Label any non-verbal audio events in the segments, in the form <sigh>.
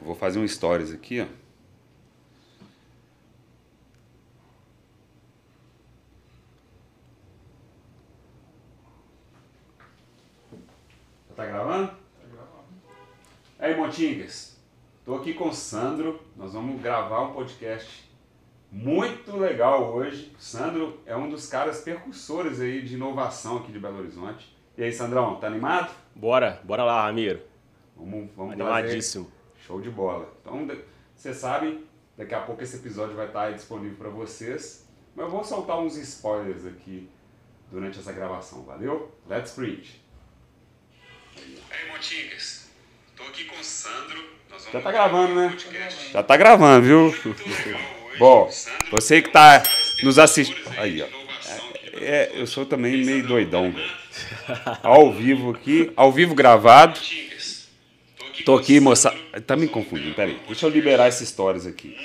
Vou fazer um stories aqui, ó. Tá gravando? Tá gravando. Aí, Montingas. Tô aqui com o Sandro. Nós vamos gravar um podcast muito legal hoje. O Sandro é um dos caras percussores aí de inovação aqui de Belo Horizonte. E aí, Sandrão, tá animado? Bora, bora lá, Ramiro. Vamos, vamos Animadíssimo. fazer show de bola. Então, vocês sabem, daqui a pouco esse episódio vai estar disponível para vocês. Mas eu vou soltar uns spoilers aqui durante essa gravação, valeu? Let's preach! Aí, Montinhas, tô aqui com o Sandro. Já tá gravando, né? Já tá gravando, viu? Bom, você que tá nos assistindo. Aí, ó. É, eu sou também meio doidão, velho. Ao vivo aqui, ao vivo gravado. Tô aqui, moça. Tá me confundindo, peraí. Deixa eu liberar essas histórias aqui.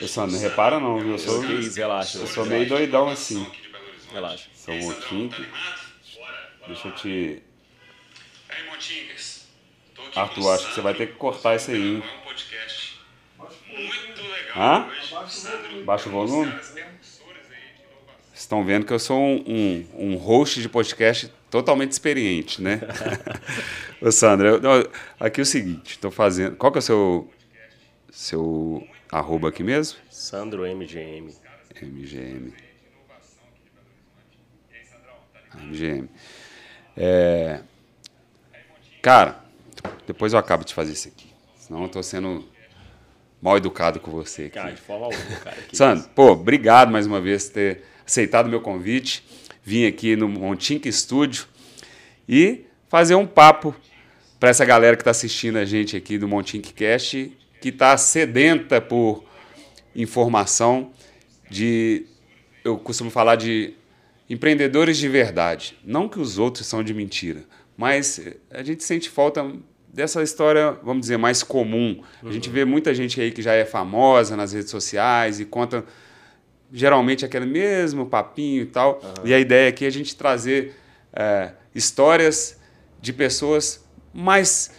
Eu só não repara não, viu? Eu sou, relaxa. eu sou meio doidão assim. Relaxa. Sou um pouquinho. Deixa eu te. Arthur, acho que você vai ter que cortar isso aí, hein? Hã? Baixa o volume? Vocês estão vendo que eu sou um, um, um host de podcast totalmente experiente, né? <laughs> Ô, Sandra, eu- eu- aqui é o seguinte, estou fazendo. Qual que é o seu, seu arroba aqui mesmo? Sandro MGM. MGM. MGM. É, cara, depois eu acabo de fazer isso aqui. Senão eu tô sendo mal educado com você aqui. Cara, de forma alguma, cara. Sandro, pô, obrigado mais uma vez por ter aceitado o meu convite. Vim aqui no Montink Studio e fazer um papo para essa galera que está assistindo a gente aqui do Montink Cast, que está sedenta por informação de, eu costumo falar de empreendedores de verdade. Não que os outros são de mentira, mas a gente sente falta dessa história, vamos dizer, mais comum. A gente vê muita gente aí que já é famosa nas redes sociais e conta geralmente aquele mesmo papinho e tal. E a ideia aqui é a gente trazer é, histórias de pessoas mais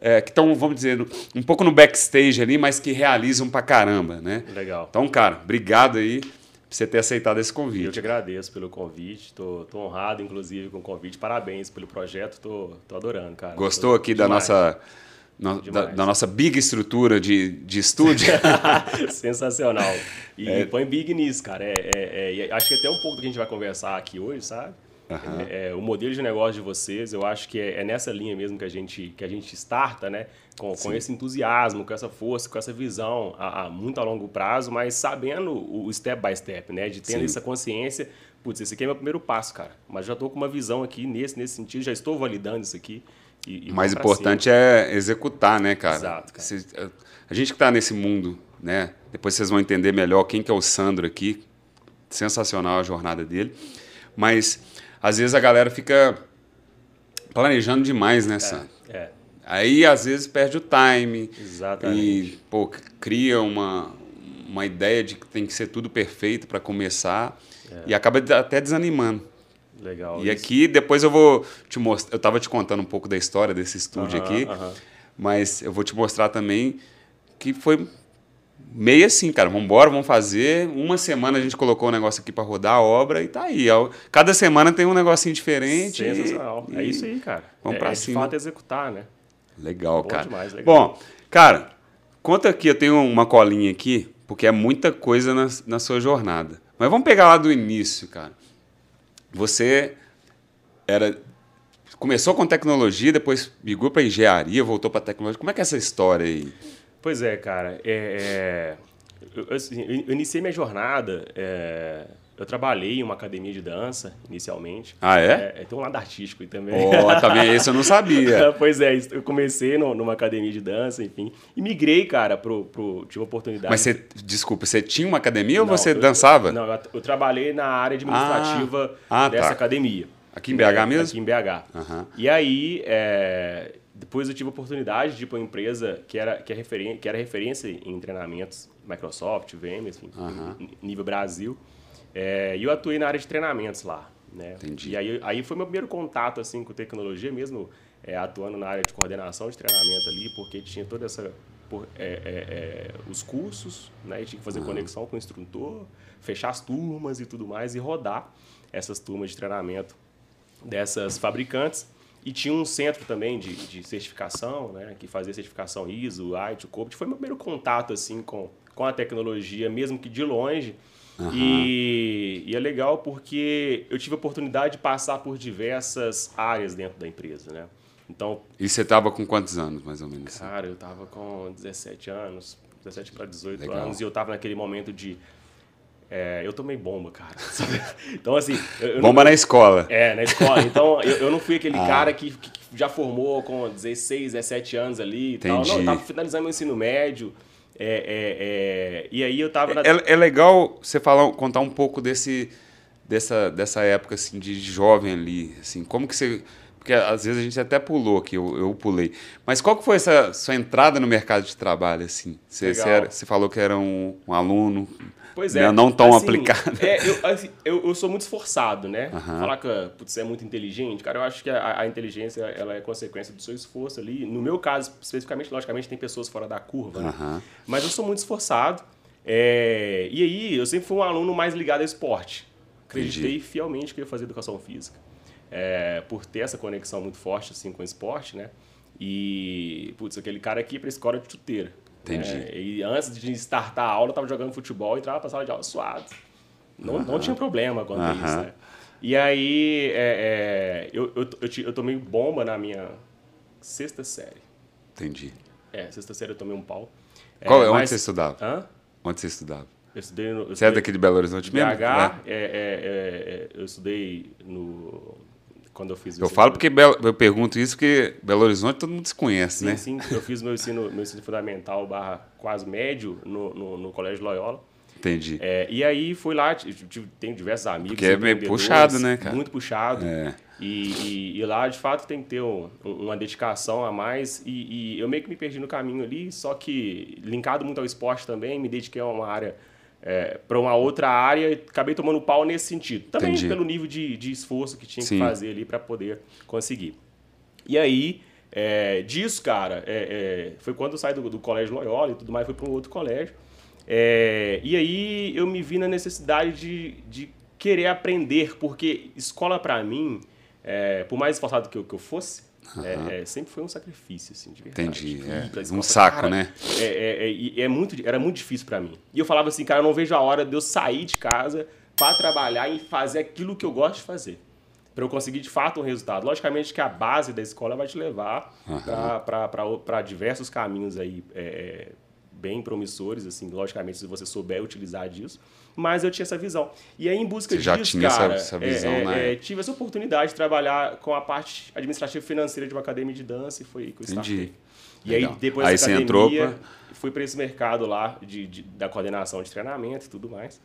é, que estão, vamos dizer, um pouco no backstage ali, mas que realizam pra caramba, né? Legal. Então, cara, obrigado aí você ter aceitado esse Eu convite. te agradeço pelo convite, tô, honrado, inclusive, com o convite. Parabéns pelo projeto, tô, adorando, cara. Gostou Tô- aqui da demais. nossa no- da, da nossa big estrutura de, de estúdio? <laughs> Sensacional. E É. põe big nisso, cara. É, é- é- acho que até um pouco do que a gente vai conversar aqui hoje, sabe? Aham. É, o modelo de negócio de vocês, eu acho que é, é nessa linha mesmo que a gente, que a gente starta, né? Com, com esse entusiasmo, com essa força, com essa visão a, a muito a longo prazo, mas sabendo o step by step, né? De tendo Sim. essa consciência, putz, esse aqui é meu primeiro passo, cara. Mas já estou com uma visão aqui nesse, nesse sentido, já estou validando isso aqui. E, e O mais importante é executar, né, cara? Exato, cara. Cês- a gente que está nesse mundo, né? Depois vocês vão entender melhor quem que é o Sandro aqui. Sensacional a jornada dele. Mas às vezes a galera fica planejando demais, né, Sandro? cima. É, Aí às vezes perde o time exatamente. e pô, cria uma, uma ideia de que tem que ser tudo perfeito para começar e acaba até desanimando. Legal. E isso. aqui depois eu vou te mostrar. Eu estava te contando um pouco da história desse estúdio Aham, aqui, aham. mas eu vou te mostrar também que foi meio assim, cara. Vamos embora, vamos fazer. Uma semana a gente colocou o negócio aqui para rodar a obra e tá aí. ó. Cada semana tem um negocinho diferente. e-. É isso aí, cara. vamos é, pra é cima. De fato, executar, né? Legal, Bom cara. demais, legal. Bom, cara, conta aqui, eu tenho uma colinha aqui, porque é muita coisa na, na sua jornada. Mas vamos pegar lá do início, cara. Você era começou com tecnologia, depois migrou para engenharia, voltou para tecnologia. Como é que é essa história aí? Pois é, cara. É, é, eu, assim, eu- iniciei minha jornada. é, eu trabalhei em uma academia de dança, inicialmente. Ah, é? É, tem um lado artístico também. Ó, também esse eu não sabia. <laughs> pois é, eu comecei no- numa academia de dança, enfim. E migrei, cara, pro, pro, tive oportunidade. Mas você, desculpa, você tinha uma academia ou Não, você eu- dançava? Não, eu, eu trabalhei na área administrativa Ah, ah, dessa tá. academia. Aqui em BH mesmo? Aqui em BH. Aham. E aí, é, depois eu tive a oportunidade de ir para uma empresa que era, que, é referen que era referência em treinamentos, Microsoft, VM, enfim, Aham. nível Brasil. É, e eu atuei na área de treinamentos lá. Né? Entendi. E aí, aí foi meu primeiro contato assim, com tecnologia mesmo, é, atuando na área de coordenação de treinamento ali, porque tinha toda essa. por- é, é, é, os cursos, né? E tinha que fazer conexão com o instrutor, fechar as turmas e tudo mais, e rodar essas turmas de treinamento dessas fabricantes. E tinha um centro também de, de certificação, né, que fazia certificação ISO, ITIL, COBIT. Foi meu primeiro contato assim com, com a tecnologia, mesmo que de longe. E, e é legal porque eu tive a oportunidade de passar por diversas áreas dentro da empresa, né? Então, E você tava com quantos anos, mais ou menos? cara, eu tava com 17 anos, 17 para 18 Legal. anos, e eu tava naquele momento de... é, eu tomei bomba, cara. <laughs> Então, assim... eu- eu não- Bomba na escola. é, na escola. Então, eu, eu não fui aquele Ah. cara que, que já formou com 16, 17 anos ali e tal. Não, eu Entendi. tava finalizando meu ensino médio. é, é, é, e aí eu tava na... É, é legal você falar, contar um pouco desse, dessa, dessa época assim, de jovem ali. Assim, como que você. Porque às vezes a gente até pulou aqui, eu, eu pulei. Mas qual que foi essa sua entrada no mercado de trabalho? Assim? Você, você, era- você falou que era um, um aluno Pois né, é. não tão assim, aplicado. É, eu, assim, eu, eu sou muito esforçado, né? Aham. Falar que putz, você é muito inteligente, cara, eu acho que a, a inteligência ela é consequência do seu esforço ali. No meu caso, especificamente, logicamente, tem pessoas fora da curva, né? Aham. Mas eu sou muito esforçado. é, e aí, eu sempre fui um aluno mais ligado ao esporte. Acreditei fielmente que eu ia fazer educação física. é, por ter essa conexão muito forte assim, com o esporte, né? E, putz, aquele cara aqui ia pra escola de chuteira. Entendi. né? E antes de startar a aula, eu tava jogando futebol e entrava pra sala de aula suado. Não, não tinha problema quanto a isso, né? E aí, é, é, eu, eu, eu, eu tomei bomba na minha sexta série. Entendi. É, sexta série eu tomei um pau. É, Qual, onde mas- você estudava? Hã? Onde você estudava? Eu estudei no. Eu Você é estudei daqui de Belo Horizonte BH, mesmo? é, É. é, é, eu estudei no. Quando eu fiz o Eu falo porque Belo- eu pergunto isso porque Belo Horizonte todo mundo se conhece, Sim, né? sim, eu fiz meu ensino, meu ensino fundamental barra quase médio no, no, no Colégio Loyola. Entendi. É, e aí fui lá, tenho diversos amigos. Porque é meio puxado, né, cara? Muito puxado. É. E, e- e lá, de fato, tem que ter um- uma dedicação a mais. E, e eu meio que me perdi no caminho ali, só que linkado muito ao esporte também, me dediquei a uma área, para uma outra área e acabei tomando pau nesse sentido. Também Entendi. pelo nível de, de esforço que tinha Sim. que fazer ali para poder conseguir. E aí, é, disso, cara, é, é, foi quando eu saí do, do colégio Loyola e tudo mais, fui para um outro colégio. É, e aí eu me vi na necessidade de, de querer aprender, porque escola para mim, é, por mais esforçado que eu, que eu fosse, é, é, sempre foi um sacrifício, assim, de verdade. Entendi, Ir é. pra Um escola, saco, cara, né? É, é, é, e é muito, era muito difícil para mim. E eu falava assim, cara, eu não vejo a hora de eu sair de casa para trabalhar e fazer aquilo que eu gosto de fazer. Para eu conseguir de fato um resultado. Logicamente que a base da escola vai te levar para diversos caminhos aí é, bem promissores, assim, logicamente, se você souber utilizar disso. Mas eu tinha essa visão. E aí, em busca Você já disso, tinha essa- cara, essa é, visão, é, né? é, tive essa oportunidade de trabalhar com a parte administrativa financeira de uma academia de dança e foi aí que eu Entendi. E aí, Legal. depois Aí dessa você entrou academia, pra- fui para esse mercado lá de, de- da coordenação de treinamento e tudo mais.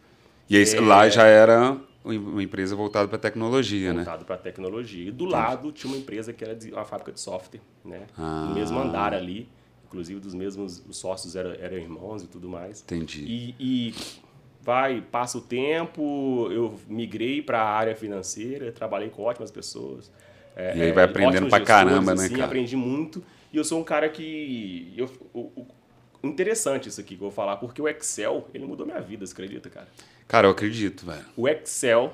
E aí, É. lá já era uma empresa voltada para tecnologia, né? voltado para tecnologia. E do lado tinha uma empresa que era de- uma fábrica de software, né? Ah. No mesmo andar ali, inclusive dos mesmos os sócios eram, eram irmãos e tudo mais. Entendi. E, e vai, passa o tempo, eu migrei para a área financeira, trabalhei com ótimas pessoas. é, E aí vai aprendendo ótimos pra gestores, caramba, né, assim, cara? Aprendi muito. E eu sou um cara que... Eu, interessante isso aqui que eu vou falar, porque o Excel, ele mudou minha vida, você acredita, cara? Cara, eu acredito, velho. O Excel,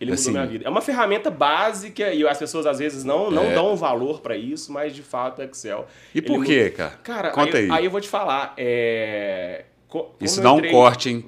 ele Assim- mudou minha vida. É uma ferramenta básica e as pessoas às vezes não, não É. dão valor para isso, mas de fato o Excel. E por quê, cara? Cara, Conta aí, aí. aí eu vou te falar. É... co- como Isso dá um corte, hein?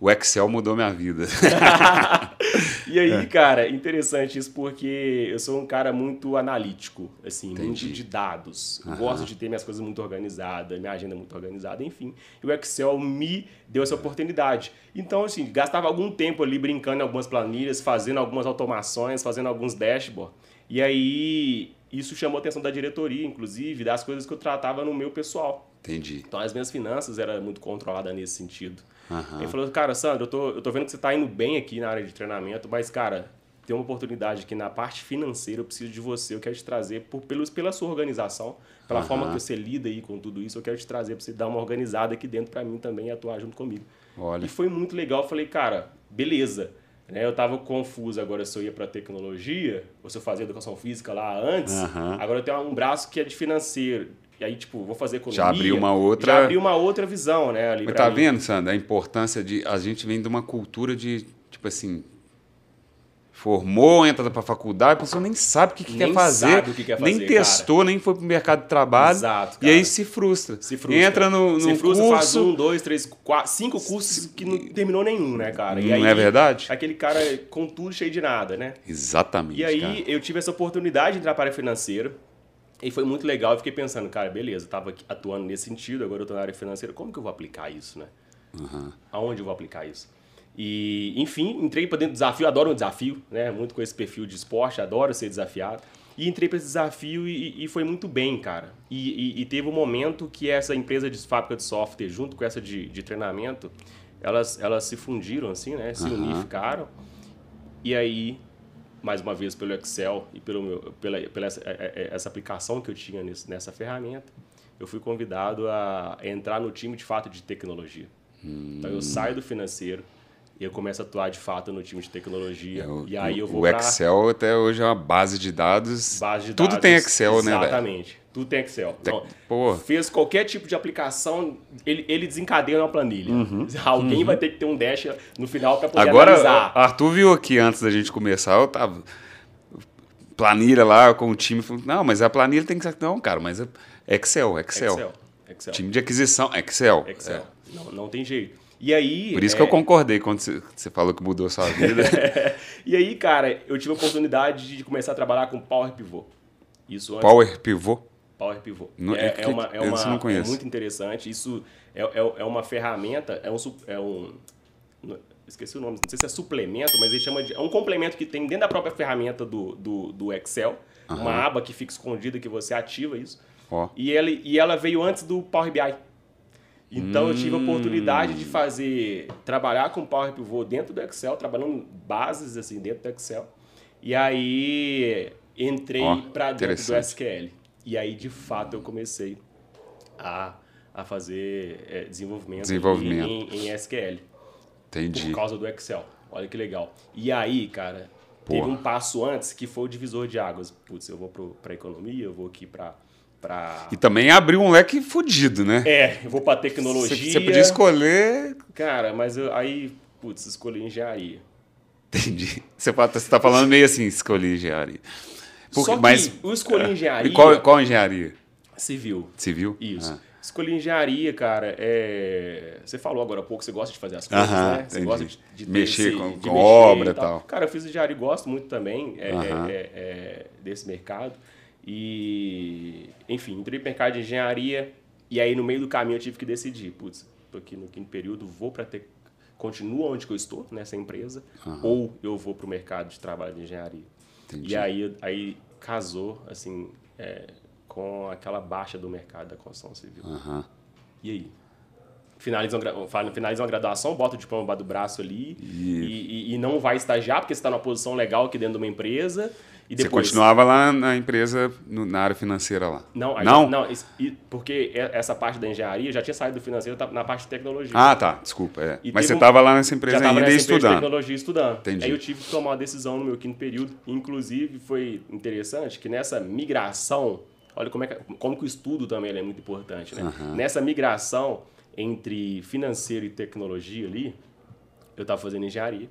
O Excel mudou minha vida. <laughs> e É. aí, cara, interessante isso porque eu sou um cara muito analítico, assim, muito Entendi. de dados. Eu Aham. Gosto de ter minhas coisas muito organizadas, minha agenda muito organizada, enfim. E o Excel me deu essa oportunidade. Então, assim, gastava algum tempo ali brincando em algumas planilhas, fazendo algumas automações, fazendo alguns dashboards. E aí, isso chamou a atenção da diretoria, inclusive, das coisas que eu tratava no meu pessoal. Entendi. Então, as minhas finanças eram muito controladas nesse sentido. Aham. Ele falou, cara, Sandro, eu tô, eu tô vendo que você tá indo bem aqui na área de treinamento, mas, cara, tem uma oportunidade aqui na parte financeira, eu preciso de você, eu quero te trazer por, pelos, pela sua organização, pela Aham. forma que você lida aí com tudo isso, eu quero te trazer para você dar uma organizada aqui dentro para mim também e atuar junto comigo. Olha. E foi muito legal, eu falei, cara, beleza. Né, eu tava confuso agora se eu ia para tecnologia, ou se eu fazia educação física lá antes. Aham. Agora eu tenho um braço que é de financeiro. E aí, tipo, vou fazer economia. Já abriu uma outra- Já abriu uma outra visão, né? Ali Mas tá mim. vendo, Sandra, a importância de. A gente vem de uma cultura de, tipo assim. Formou, entra pra faculdade, a pessoa nem sabe o que, que quer fazer, sabe o que quer nem fazer, testou, nem foi pro mercado de trabalho. Exato, E cara. aí se frustra. Se frustra. Entra no, no Se frustra, curso. faz um, dois, três, quatro, cinco cursos que não terminou nenhum, né, cara? E Não aí, é verdade? Aquele cara com tudo cheio de nada, né? Exatamente. E aí cara. eu tive essa oportunidade de entrar para a financeira. E foi muito legal. Eu fiquei pensando, cara, beleza, eu tava atuando nesse sentido, agora eu tô na área financeira. Como que eu vou aplicar isso, né? Aonde eu vou aplicar isso? E, enfim, entrei para dentro do desafio, adoro um desafio, né? Muito com esse perfil de esporte, adoro ser desafiado. E entrei para esse desafio e, e foi muito bem, cara. E, e- e teve um momento que essa empresa de fábrica de software, junto com essa de, de treinamento, elas, elas se fundiram, assim, né? Se Aham. unificaram. E aí, mais uma vez pelo Excel e pelo meu, pela, pela essa, é- é- essa aplicação que eu tinha nesse- nessa ferramenta, eu fui convidado a entrar no time de fato de tecnologia. Então eu saio do financeiro e eu começo a atuar de fato no time de tecnologia. É, o, e aí eu vou o pra Excel até hoje é uma base de dados. base de Tudo dados. tem Excel, né, velho? Exatamente. Tudo tem Excel. Te- Não, pô. Fez qualquer tipo de aplicação, ele, ele desencadeia uma planilha. <laughs> Alguém vai ter que ter um dash no final para poder Uhum. Agora, analisar. Arthur viu aqui antes da gente começar, eu tava. Planilha lá com o time. falou, Não, mas a planilha tem que ser. Não, cara, mas é Excel, Excel. Excel. Excel. Time de aquisição, Excel. Excel. É. Não, não tem jeito. E aí. Por isso é, que eu concordei quando você, você falou que mudou a sua vida. <laughs> E aí, cara, eu tive a oportunidade de começar a trabalhar com Power Pivot. Isso antes. Power Pivot. Power Pivot. Não- é, que- é uma, é, uma, é muito interessante. Isso é, é, é uma ferramenta, é um, é um. Esqueci o nome, não sei se é suplemento, mas ele chama de. É um complemento que tem dentro da própria ferramenta do, do, do Excel. Uma aba que fica escondida que você ativa isso. Ó. E, ele, e ela veio antes do Power BI. Então eu tive a oportunidade Hum. de fazer, trabalhar com Power Pivot dentro do Excel, trabalhando bases assim dentro do Excel. E aí entrei Ó, para dentro do. SQL. E aí de fato eu comecei a, a fazer é, desenvolvimento, Desenvolvimento. Em, em SQL Entendi. por causa do Excel. Olha que legal. E aí, cara, teve Porra. um passo antes que foi o divisor de águas. Putz, eu vou para economia, eu vou aqui para para E também abriu um leque fudido, né? é, eu vou para Você tecnologia. você podia escolher. Cara, mas eu, aí, putz, escolhi engenharia. Entendi. Você fala- você tá falando meio assim, escolhi engenharia. Só que mas, eu escolhi é, engenharia qual, qual engenharia? civil. Civil? Isso. Ah. Escolhi engenharia, cara. É... Você falou agora há pouco que você gosta de fazer as coisas, Aham, né? Você entendi. gosta de, de Mexer esse- com- de com obra e e tal. Cara, eu fiz engenharia e gosto muito também é, Aham. é, é, é, desse mercado. E, enfim, entrei no mercado de engenharia e aí no meio do caminho eu tive que decidir. Putz, tô aqui no quinto período, vou para ter... Continuo onde eu estou, nessa empresa, ou eu vou para o mercado de trabalho de engenharia. Entendi. E aí, aí casou, assim, é, com aquela baixa do mercado da construção civil. Aham. E aí? Finaliza uma, gra- fa- finaliza uma graduação, bota o diploma embaixo do braço ali E- e, e- não vai estagiar porque você está numa posição legal aqui dentro de uma empresa. E Você depois, continuava lá na empresa, no- na área financeira lá? Não, Não? não isso- porque essa parte da engenharia já tinha saído do financeiro, tá na parte de tecnologia. Ah, tá. Desculpa. é. Mas você um- estava lá nessa empresa ainda nessa empresa de estudando. tecnologia estudando. Entendi. Aí eu tive que tomar uma decisão no meu quinto período. Inclusive, foi interessante que nessa migração, olha como, é que, como que o estudo também é muito importante, né? Nessa migração entre financeiro e tecnologia ali, eu estava fazendo engenharia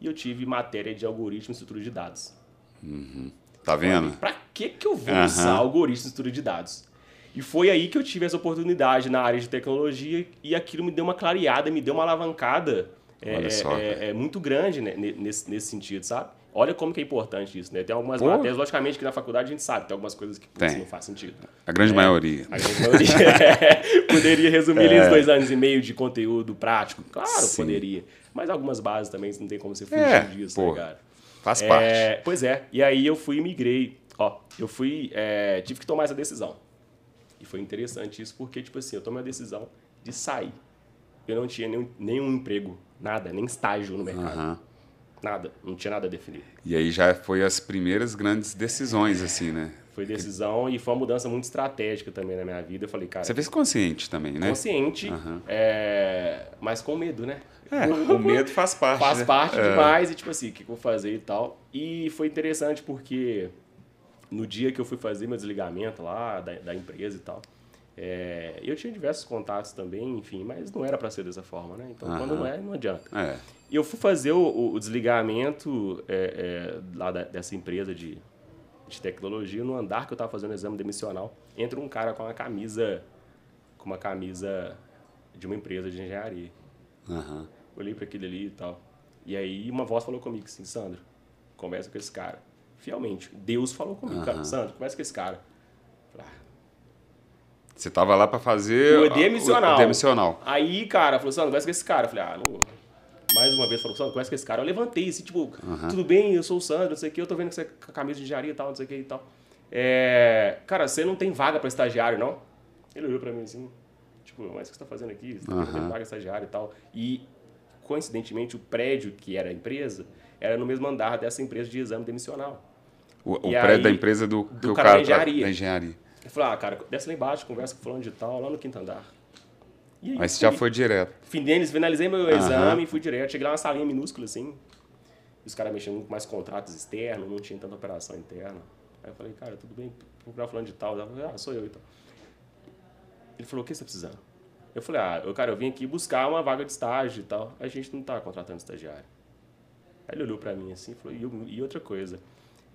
e eu tive matéria de algoritmo e estrutura de dados. Tá vendo? Para que, que eu vou Aham. usar algoritmo e estrutura de dados? E foi aí que eu tive essa oportunidade na área de tecnologia e aquilo me deu uma clareada, me deu uma alavancada é, Olha só, é- é muito grande né, ne- nesse, nesse sentido, sabe? Olha como que é importante isso, né? Tem algumas Pô. matérias, logicamente, que na faculdade a gente sabe, tem algumas coisas que Tem. não faz sentido. A grande maioria. A grande maioria <laughs> poderia resumir É. em dois anos e meio de conteúdo prático. Claro, Sim. poderia. Mas algumas bases também não tem como você fugir É, disso, pô, né, cara? Faz É, parte. Pois é. E aí eu fui e migrei. Ó, eu fui. é, tive que tomar essa decisão. E foi interessante isso porque, tipo assim, eu tomei a decisão de sair. Eu não tinha nenhum, nenhum emprego, nada, nem estágio no mercado. Aham. Nada, não tinha nada definido. E aí já foi as primeiras grandes decisões, assim, né? Foi decisão e foi uma mudança muito estratégica também na minha vida. Eu falei, cara. Você fez consciente também, né? Consciente, uhum. é, mas com medo, né? É, o medo faz parte. faz né? parte é. demais, e tipo assim, o que eu vou fazer e tal. E foi interessante porque no dia que eu fui fazer meu desligamento lá da, da empresa e tal, é, eu tinha diversos contatos também, enfim, mas não era para ser dessa forma, né? Então, uhum. quando não é, não adianta. É. E eu fui fazer o, o desligamento é, é, lá da, dessa empresa de, de tecnologia, no andar que eu estava fazendo o exame demissional, entra um cara com uma camisa, com uma camisa de uma empresa de engenharia. Uhum. Olhei para aquele ali e tal. E aí uma voz falou comigo assim, Sandro, conversa com esse cara. Fielmente, Deus falou comigo, Uhum. cara, Sandro, conversa com esse cara. Você tava lá para fazer O demissional. o demissional. Aí, cara, falou, Sandro, conversa com esse cara. Eu falei, ah, não. Mais uma vez, falou, Sandro, com esse cara. Eu levantei, assim, tipo, tudo bem, eu sou o Sandro, não sei o que, eu tô vendo que você é camisa de engenharia e tal, não sei o que e tal. É, cara, você não tem vaga para estagiário, não? Ele olhou para mim assim, tipo, mas o que você tá fazendo aqui? Você não tem vaga estagiário e tal. E, coincidentemente, o prédio que era a empresa era no mesmo andar dessa empresa de exame demissional. O, o prédio aí, da empresa do, do que o cara da cara engenharia. da engenharia. Eu falei, ah, cara, desce lá embaixo, conversa com o fulano de tal, lá no quinto andar. E aí, Mas você já foi direto. Findenes, finalizei meu Aham. exame, fui direto. Cheguei lá uma salinha minúscula, assim. Os caras mexendo muito mais contratos externos, não tinha tanta operação interna. Aí eu falei, cara, tudo bem, procurar falando de tal. Eu falei, ah, sou eu então. Ele falou, o que você tá precisando? Eu falei, ah, eu, cara, eu vim aqui buscar uma vaga de estágio e tal. A gente não tá contratando estagiário. Aí ele olhou pra mim assim e falou, e, e outra coisa.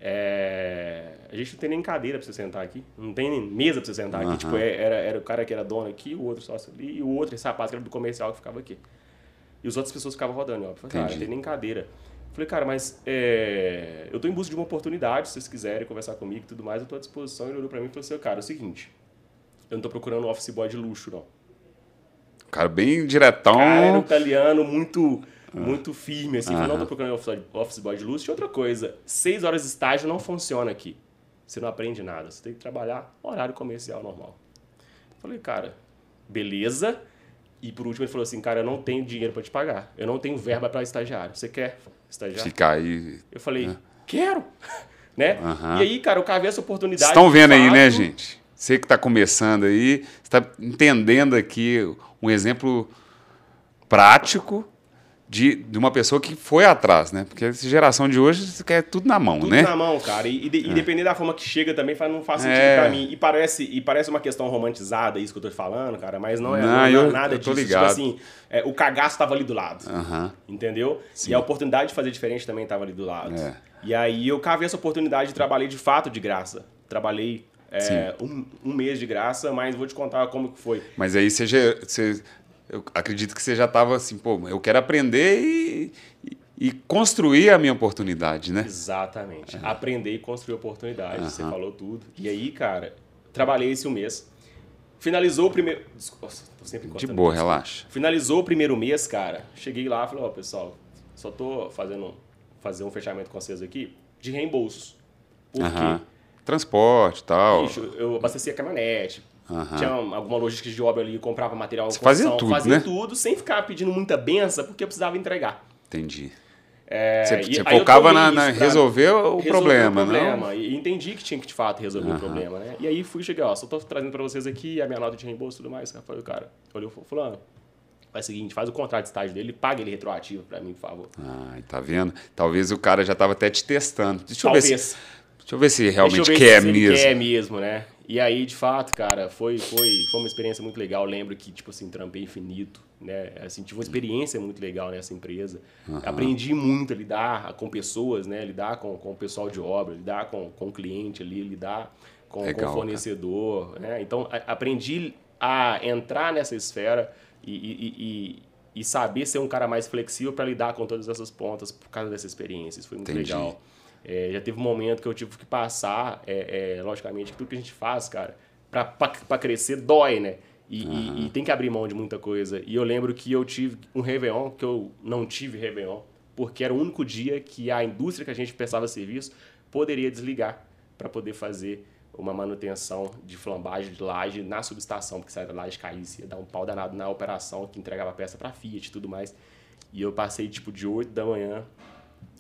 É, a gente não tem nem cadeira pra você sentar aqui. Não tem nem mesa pra você sentar aqui. Aham. Tipo, é- era, era o cara que era dono aqui, o outro sócio ali, e o outro, esse rapaz que era do comercial que ficava aqui. E as outras pessoas ficavam rodando. Eu falei, cara, não tem nem cadeira. Eu falei, cara, mas é, eu tô em busca de uma oportunidade, se vocês quiserem conversar comigo e tudo mais, eu tô à disposição. Ele olhou pra mim e falou assim, cara, é o seguinte, eu não tô procurando um office boy de luxo, não. Cara, bem diretão. Cara, era um italiano muito, muito firme, assim. Falou, não tô procurando office office boy de luxo. E outra coisa, seis horas de estágio não funciona aqui. Você não aprende nada. Você tem que trabalhar horário comercial normal. Falei, cara, beleza. E por último ele falou assim, cara, eu não tenho dinheiro para te pagar. Eu não tenho verba para estagiário. Você quer estagiário? Ficar aí. Eu falei, quero. <laughs> Né? Aham. E aí, cara, eu cavei essa oportunidade. Vocês estão vendo aí, né, gente? Você que está começando aí, está entendendo aqui um exemplo prático de, de uma pessoa que foi atrás, né? Porque essa geração de hoje você quer tudo na mão, Tudo né? na mão, cara. E, e, de- e dependendo da forma que chega também faz, não faz sentido É. pra mim. E parece, e parece uma questão romantizada isso que eu tô falando, cara, mas não é, Não, não é eu- nada eu tô disso. ligado. Tipo assim, é, o cagaço tava ali do lado. Aham. Entendeu? E a oportunidade de fazer diferente também tava ali do lado. É. E aí eu cavei essa oportunidade e trabalhei de fato de graça. Trabalhei é, um, um mês de graça, mas vou te contar como que foi. Mas aí você, você eu acredito que você já estava assim, pô, eu quero aprender e, e- e construir a minha oportunidade, né? Exatamente. Aprender e construir oportunidades. Você Aham. falou tudo. E aí, cara, trabalhei esse um mês. Finalizou o primeiro. Nossa, tô sempre De boa, aqui. relaxa. Finalizou o primeiro mês, cara. Cheguei lá e falei, ó, pessoal, só tô fazendo fazer um fechamento com vocês aqui de reembolsos. Por Aham. quê? Transporte e tal. Bicho, eu abastecia a caminhonete. Aham. Tinha alguma logística de obra ali, comprava material Você fazia tudo, fazia né? tudo, sem ficar pedindo muita benção, porque eu precisava entregar. Entendi. É, Você, você eu focava na, na resolver o resolver problema, o problema. não? E entendi que tinha que de fato resolver o problema, né? E aí fui chegar, ó, só tô trazendo pra vocês aqui a minha nota de reembolso e tudo mais. Aí Falei, cara, olhou e falou, fulano, faz o seguinte, faz o contrato de estágio dele, paga ele retroativo pra mim, por favor. Ai, tá vendo? Talvez o cara já estava até te testando. Deixa eu, Talvez. ver se, deixa eu ver se realmente eu ver quer se mesmo. quer mesmo, né? E aí, de fato, cara, foi, foi, foi uma experiência muito legal. Eu lembro que, tipo assim, trampei infinito, né? Assim, tive uma experiência muito legal nessa empresa. Aprendi muito a lidar com pessoas, né? Lidar com, com o pessoal de obra, lidar com, com o cliente ali, lidar com, o fornecedor, né? Então, a- aprendi a entrar nessa esfera e, e- e- e- e saber ser um cara mais flexível para lidar com todas essas pontas por causa dessa experiência. Isso foi muito Entendi. legal. É, já teve um momento que eu tive que passar, é, é, logicamente, que tudo que a gente faz, cara, pra, pra, pra crescer dói, né? E, e- e tem que abrir mão de muita coisa. E eu lembro que eu tive um Réveillon, que eu não tive Réveillon, porque era o único dia que a indústria que a gente prestava serviço poderia desligar para poder fazer uma manutenção de flambagem de laje na subestação, porque se a laje caísse, ia dar um pau danado na operação que entregava peça para Fiat e tudo mais. E eu passei tipo de 8 da manhã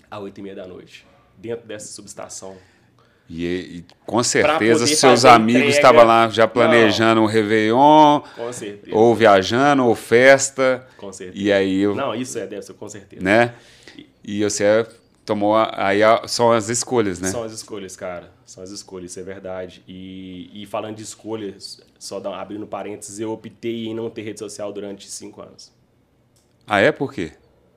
às 8 e meia da noite, dentro dessa subestação. E, e com certeza seus amigos entrega. estavam lá já planejando um Réveillon, Com certeza. ou viajando, ou festa. Com certeza. E aí, eu- Não, isso é, deve ser com certeza. né? E você tomou. Aí são as escolhas, né? São as escolhas, cara. São as escolhas, isso é verdade. E, e falando de escolhas, só abrindo parênteses, eu optei em não ter rede social durante cinco anos. Ah, é? Por quê?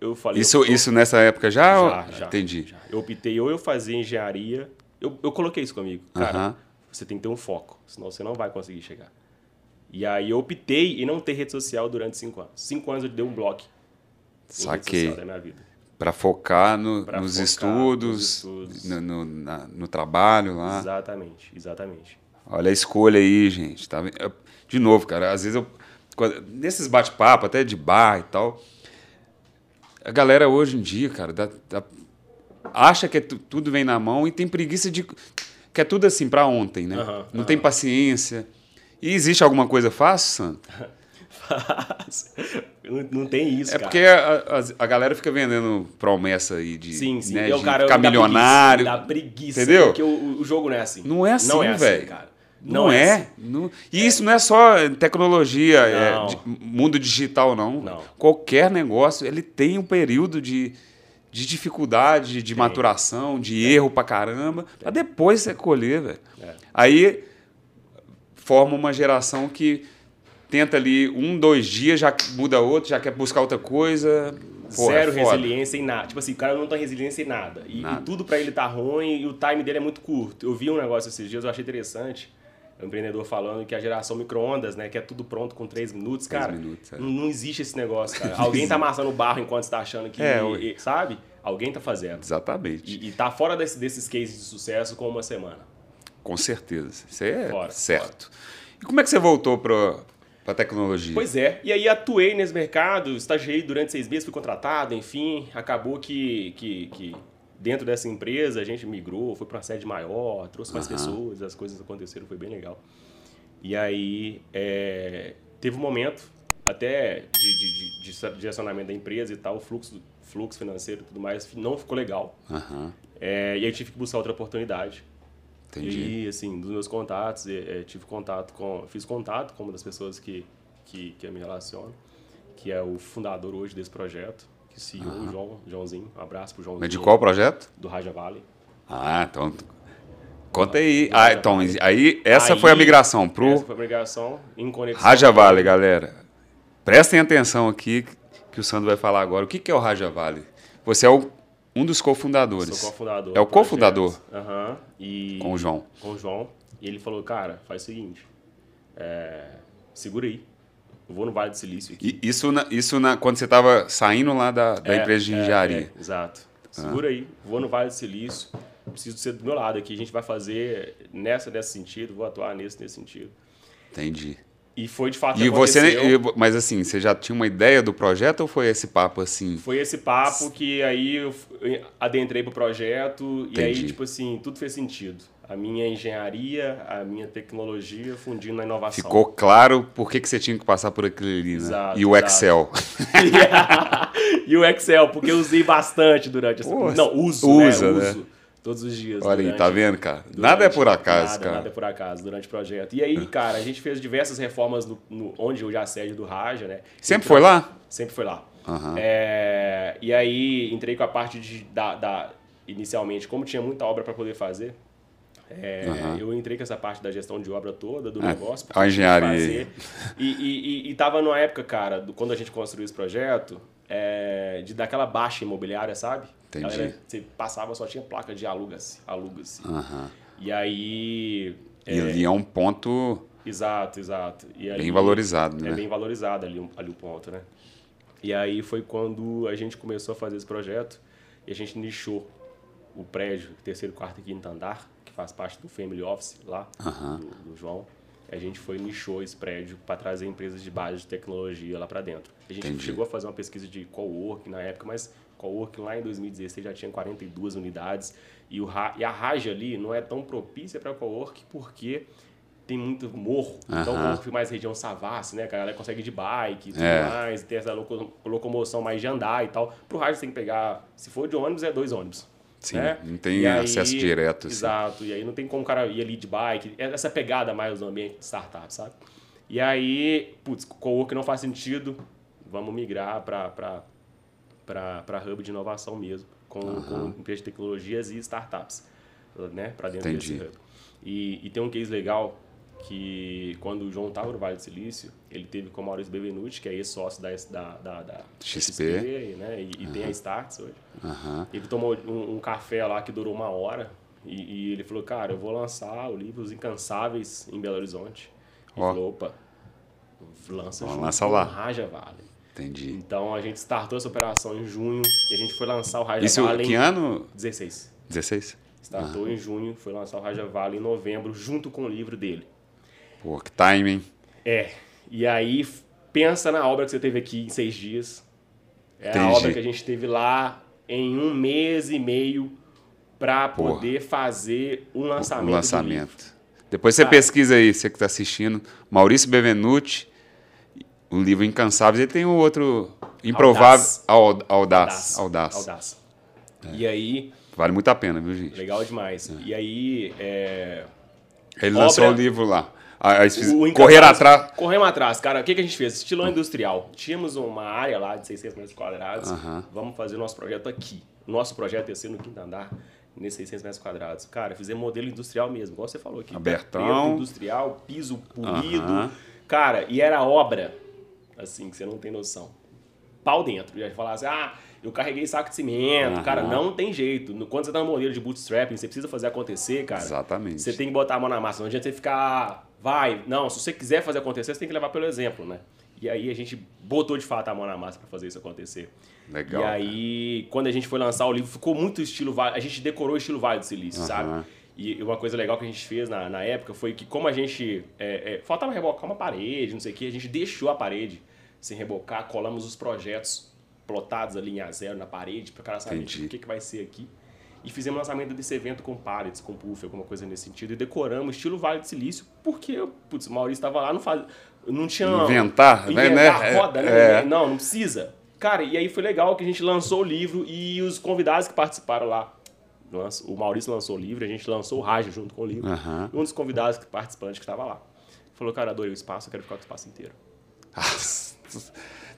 Eu falei. Isso, eu, isso nessa época já? ou- já, já, Entendi. já. Eu optei ou eu fazia engenharia. Eu, eu coloquei isso comigo. Cara, Aham. você tem que ter um foco, senão você não vai conseguir chegar. E aí eu optei em não ter rede social durante cinco anos. Cinco anos eu dei um bloco Saquei. social da minha vida. Para focar no- Pra nos, focar estudos, nos estudos. No, no- na- no trabalho lá. Exatamente, exatamente. Olha a escolha aí, gente. Tá? De novo, cara, às vezes eu. nesses bate-papo, até de bar e tal. A galera hoje em dia, cara, dá- dá- acha que é tu- tudo vem na mão e tem preguiça de. que é tudo assim para ontem, né? Aham, Não tem paciência. E existe alguma coisa fácil, Santo? <laughs> Não, não tem isso, É cara. porque a, a- a galera fica vendendo promessa aí de, Sim, sim. né, eu, de cara, ficar milionário. Preguiça, dá preguiça. Entendeu? Porque o, o jogo não é assim. Não é assim, Não é assim, cara. Não, é. assim. Não- E isso não é só tecnologia, é Não. de- mundo digital, não. Não. Qualquer negócio, ele tem um período de, de dificuldade, de maturação, de erro pra caramba, pra depois você colher, velho. É. Aí forma uma geração que tenta ali um, dois dias, já muda outro, já quer buscar outra coisa. Pô, é Zero foda. resiliência em nada. Tipo assim, o cara não tem resiliência em nada. E, Nada. e tudo pra ele tá ruim e o time dele é muito curto. Eu vi um negócio esses dias, eu achei interessante. Empreendedor falando que a geração micro-ondas, né? Que é tudo pronto com três minutos. Três Cara, minutos, é. não, não existe esse negócio, cara. <laughs> Alguém tá amassando barro enquanto você tá achando que... É, e- sabe? Alguém tá fazendo. Exatamente. E, e tá fora desse- desses cases de sucesso com uma semana. Com certeza. Isso é Fora, certo. E como é que você voltou para a tecnologia? Pois é, e aí atuei nesse mercado, estagiei durante seis meses, fui contratado, enfim, acabou que, que, que dentro dessa empresa a gente migrou, foi para uma sede maior, trouxe mais Aham. pessoas, as coisas aconteceram, foi bem legal. E aí é, teve um momento, até de, de, de, de direcionamento da empresa e tal, o fluxo, fluxo financeiro e tudo mais não ficou legal. Aham, É, e aí tive que buscar outra oportunidade. entendi. E assim, dos meus contatos, eh, eh, tive contato com, fiz contato com uma das pessoas que, que, que eu me relaciono, que é o fundador hoje desse projeto, que se o João, Joãozinho, um abraço pro Joãozinho. Mas de qual projeto? Do Raja Valley. Ah, então. Conta aí. Ah, então, aí essa Aí, foi a migração pro Essa foi a migração em conexão. Raja Valley, galera. Prestem atenção aqui que o Sandro vai falar agora. O que que é o Raja Valley? Você é o- um dos cofundadores. Sou cofundador. É o cofundador Aham. E com o João. com o João. E ele falou, cara, faz o seguinte, é, segura aí. Eu vou no Vale do Silício aqui. E isso, na- isso na, quando você estava saindo lá da, da É, empresa de é, engenharia. é, exato. Segura aí, vou no Vale do Silício, preciso ser do meu lado aqui. A gente vai fazer nessa, nesse sentido, vou atuar nesse, nesse sentido. Entendi. E foi de fato E você, aconteceu. e- mas assim, você já tinha uma ideia do projeto ou foi esse papo assim? Foi esse papo que aí eu adentrei pro projeto e aí, Entendi. tipo assim, tudo fez sentido. A minha engenharia, a minha tecnologia fundindo na inovação. Ficou claro por que, que você tinha que passar por aquilo ali, né? Exato, e o exato. Excel. <laughs> e o Excel, porque eu usei bastante durante essa... Pô, Não, uso, usa, né? né? Uso todos os dias. Olha aí, durante- tá vendo, cara? durante- Nada é por acaso, nada, cara. Nada é por acaso durante o projeto. E aí, cara, a gente fez diversas reformas no, no- onde hoje é a sede do Raja, né? Sempre foi lá? Sempre foi lá. Aham. É, e aí entrei com a parte de, da, da- inicialmente, como tinha muita obra para poder fazer, é, Aham. eu entrei com essa parte da gestão de obra toda do Ah, negócio. a engenharia. fazer. E, e, tava numa época, cara, do, quando a gente construiu esse projeto, é, de daquela baixa imobiliária, sabe? Entendi. Galera, você passava, só tinha placa de aluga-se, aluga-se. Aham. E aí... E ali é um ponto Exato, exato. E ali- bem valorizado, É né? bem valorizado ali, ali o ponto, né? E aí foi quando a gente começou a fazer esse projeto e a gente nichou o prédio, terceiro, quarto e quinto andar, faz parte do Family Office lá, Aham. do, do João. A gente foi nichou esse prédio para trazer empresas de base de tecnologia lá para dentro. A gente Entendi. chegou a fazer uma pesquisa de coworking na época, mas coworking lá em 2016 já tinha 42 unidades e, o, e a Raja ali não é tão propícia para coworking porque tem muito morro. Então, Aham. como foi mais região Savassi, né? Que a galera consegue ir de bike e tudo É. mais, tem essa loco- locomoção mais de andar e tal. Pro rádio você tem que pegar, se for de ônibus, é dois ônibus. Sim, né? não tem E acesso direto, assim. Exato, e aí não tem como o cara ir ali de bike, é essa pegada mais no ambiente de startup, sabe? E aí, putz, co-work não faz sentido, vamos migrar para hub de inovação mesmo, com, com empresas de tecnologias e startups, né, para dentro Entendi. desse hub. E, e tem um case legal que quando o João estava no Vale do Silício, ele teve com o Maurício Bevenuti, que é ex-sócio da, da, da, da XP. né, e, e tem a Starts hoje. Aham. Ele tomou um, um café lá que durou uma hora e, e ele falou, cara, eu vou lançar o livro Os Incansáveis em Belo Horizonte. E Ó. falou, opa, lança junto lança lá. o Raja Vale. Entendi. Então a gente startou essa operação em junho e a gente foi lançar o Raja Isso, Vale que em ano? 16. 16? Startou em junho, foi lançar o Raja Vale em novembro, junto com o livro dele. Pô, que timing. É. E aí, pensa na obra que você teve aqui em seis dias. É a Entendi. obra que a gente teve lá em um mês e meio para poder fazer um lançamento. Livro. lançamento. Depois você Cara. pesquisa aí, você que está assistindo. Maurício Bevenuti, o livro Incansáveis. Ele tem o outro Improvável Audaz. Audaz. Audaz. Audaz. É. E aí, Vale muito a pena, viu, gente? legal demais. E aí, é, Ele lançou o Obra- livro lá. Correr atrás. Corremos atrás, cara. O que, que a gente fez? Estilão industrial. Tínhamos uma área lá de 600 metros quadrados. Aham. Vamos fazer o nosso projeto aqui. Nosso projeto ia ser no quinto andar, nesses 600 metros quadrados. Cara, fizemos modelo industrial mesmo, igual você falou aqui. Abertão. Industrial, piso polido. Aham. Cara, e era obra, assim, que você não tem noção. Pau dentro. Já falar assim, ah, eu carreguei saco de cimento. Aham. Cara, não tem jeito. Quando você tá no modelo de bootstrapping, você precisa fazer acontecer, cara. Exatamente. Você tem que botar a mão na massa. Não adianta você ficar, vai. Não, se você quiser fazer acontecer, você tem que levar pelo exemplo, né? E aí a gente botou de fato a mão na massa para fazer isso acontecer. Legal, E aí, quando a gente foi lançar o livro, ficou muito estilo. A gente decorou o estilo Vale do Silício, Aham. sabe? E uma coisa legal que a gente fez na, na época foi que, como a gente. é, é, faltava rebocar uma parede, não sei o que, a gente deixou a parede sem rebocar, colamos os projetos plotados ali em a zero na parede, para o cara saber Entendi. o que, que vai ser aqui. E fizemos lançamento desse evento com pallets, com puff, alguma coisa nesse sentido. E decoramos estilo Vale do Silício, porque, putz, o Maurício estava lá, não faz, não tinha... Inventar, né, inventar né? roda, né? é. Não, não precisa. Cara, e aí foi legal que a gente lançou o livro e os convidados que participaram lá. O Maurício lançou o livro, a gente lançou o Raja junto com o livro. Aham. Um dos convidados que- participantes que estava lá. Falou, cara, adorei o espaço, eu quero ficar com o espaço inteiro. <laughs>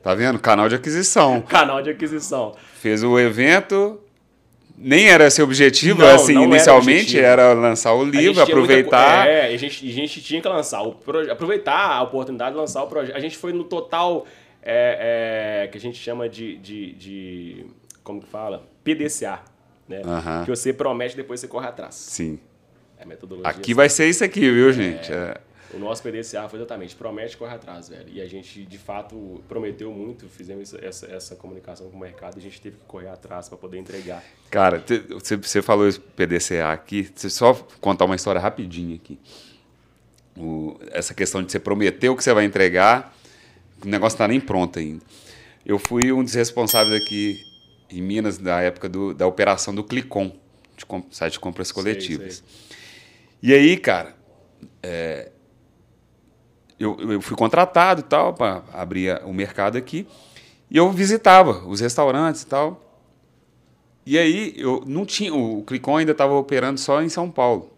Tá vendo? Canal de aquisição. <laughs> Canal de aquisição. Fez o evento. Nem era esse objetivo, Não, assim, não era inicialmente objetivo. era lançar o livro, tinha muita aproveitar. é, a gente, a gente tinha que lançar o proje- aproveitar a oportunidade de lançar o projeto. A gente foi no total é, é, que a gente chama de, de, de- como que fala? PDCA, né? Aham. Que você promete depois você corre atrás. Sim. É a metodologia. Aqui vai ser isso aqui, viu, gente? É. O nosso PDCA foi exatamente, promete corre atrás, velho. E a gente, de fato, prometeu muito, fizemos essa, essa, comunicação com o mercado e a gente teve que correr atrás para poder entregar. Cara, você, você falou isso PDCA aqui. Eu só contar uma história rapidinho aqui. O- essa questão de você prometer o que você vai entregar, o negócio não está nem pronto ainda. Eu fui um dos responsáveis aqui em Minas da época do- da operação do Clicom, de site de compras coletivas. E aí, cara, é, eu, eu fui contratado e tal para abrir o mercado aqui e eu visitava os restaurantes e tal. E aí eu não tinha, o Clicon ainda estava operando só em São Paulo.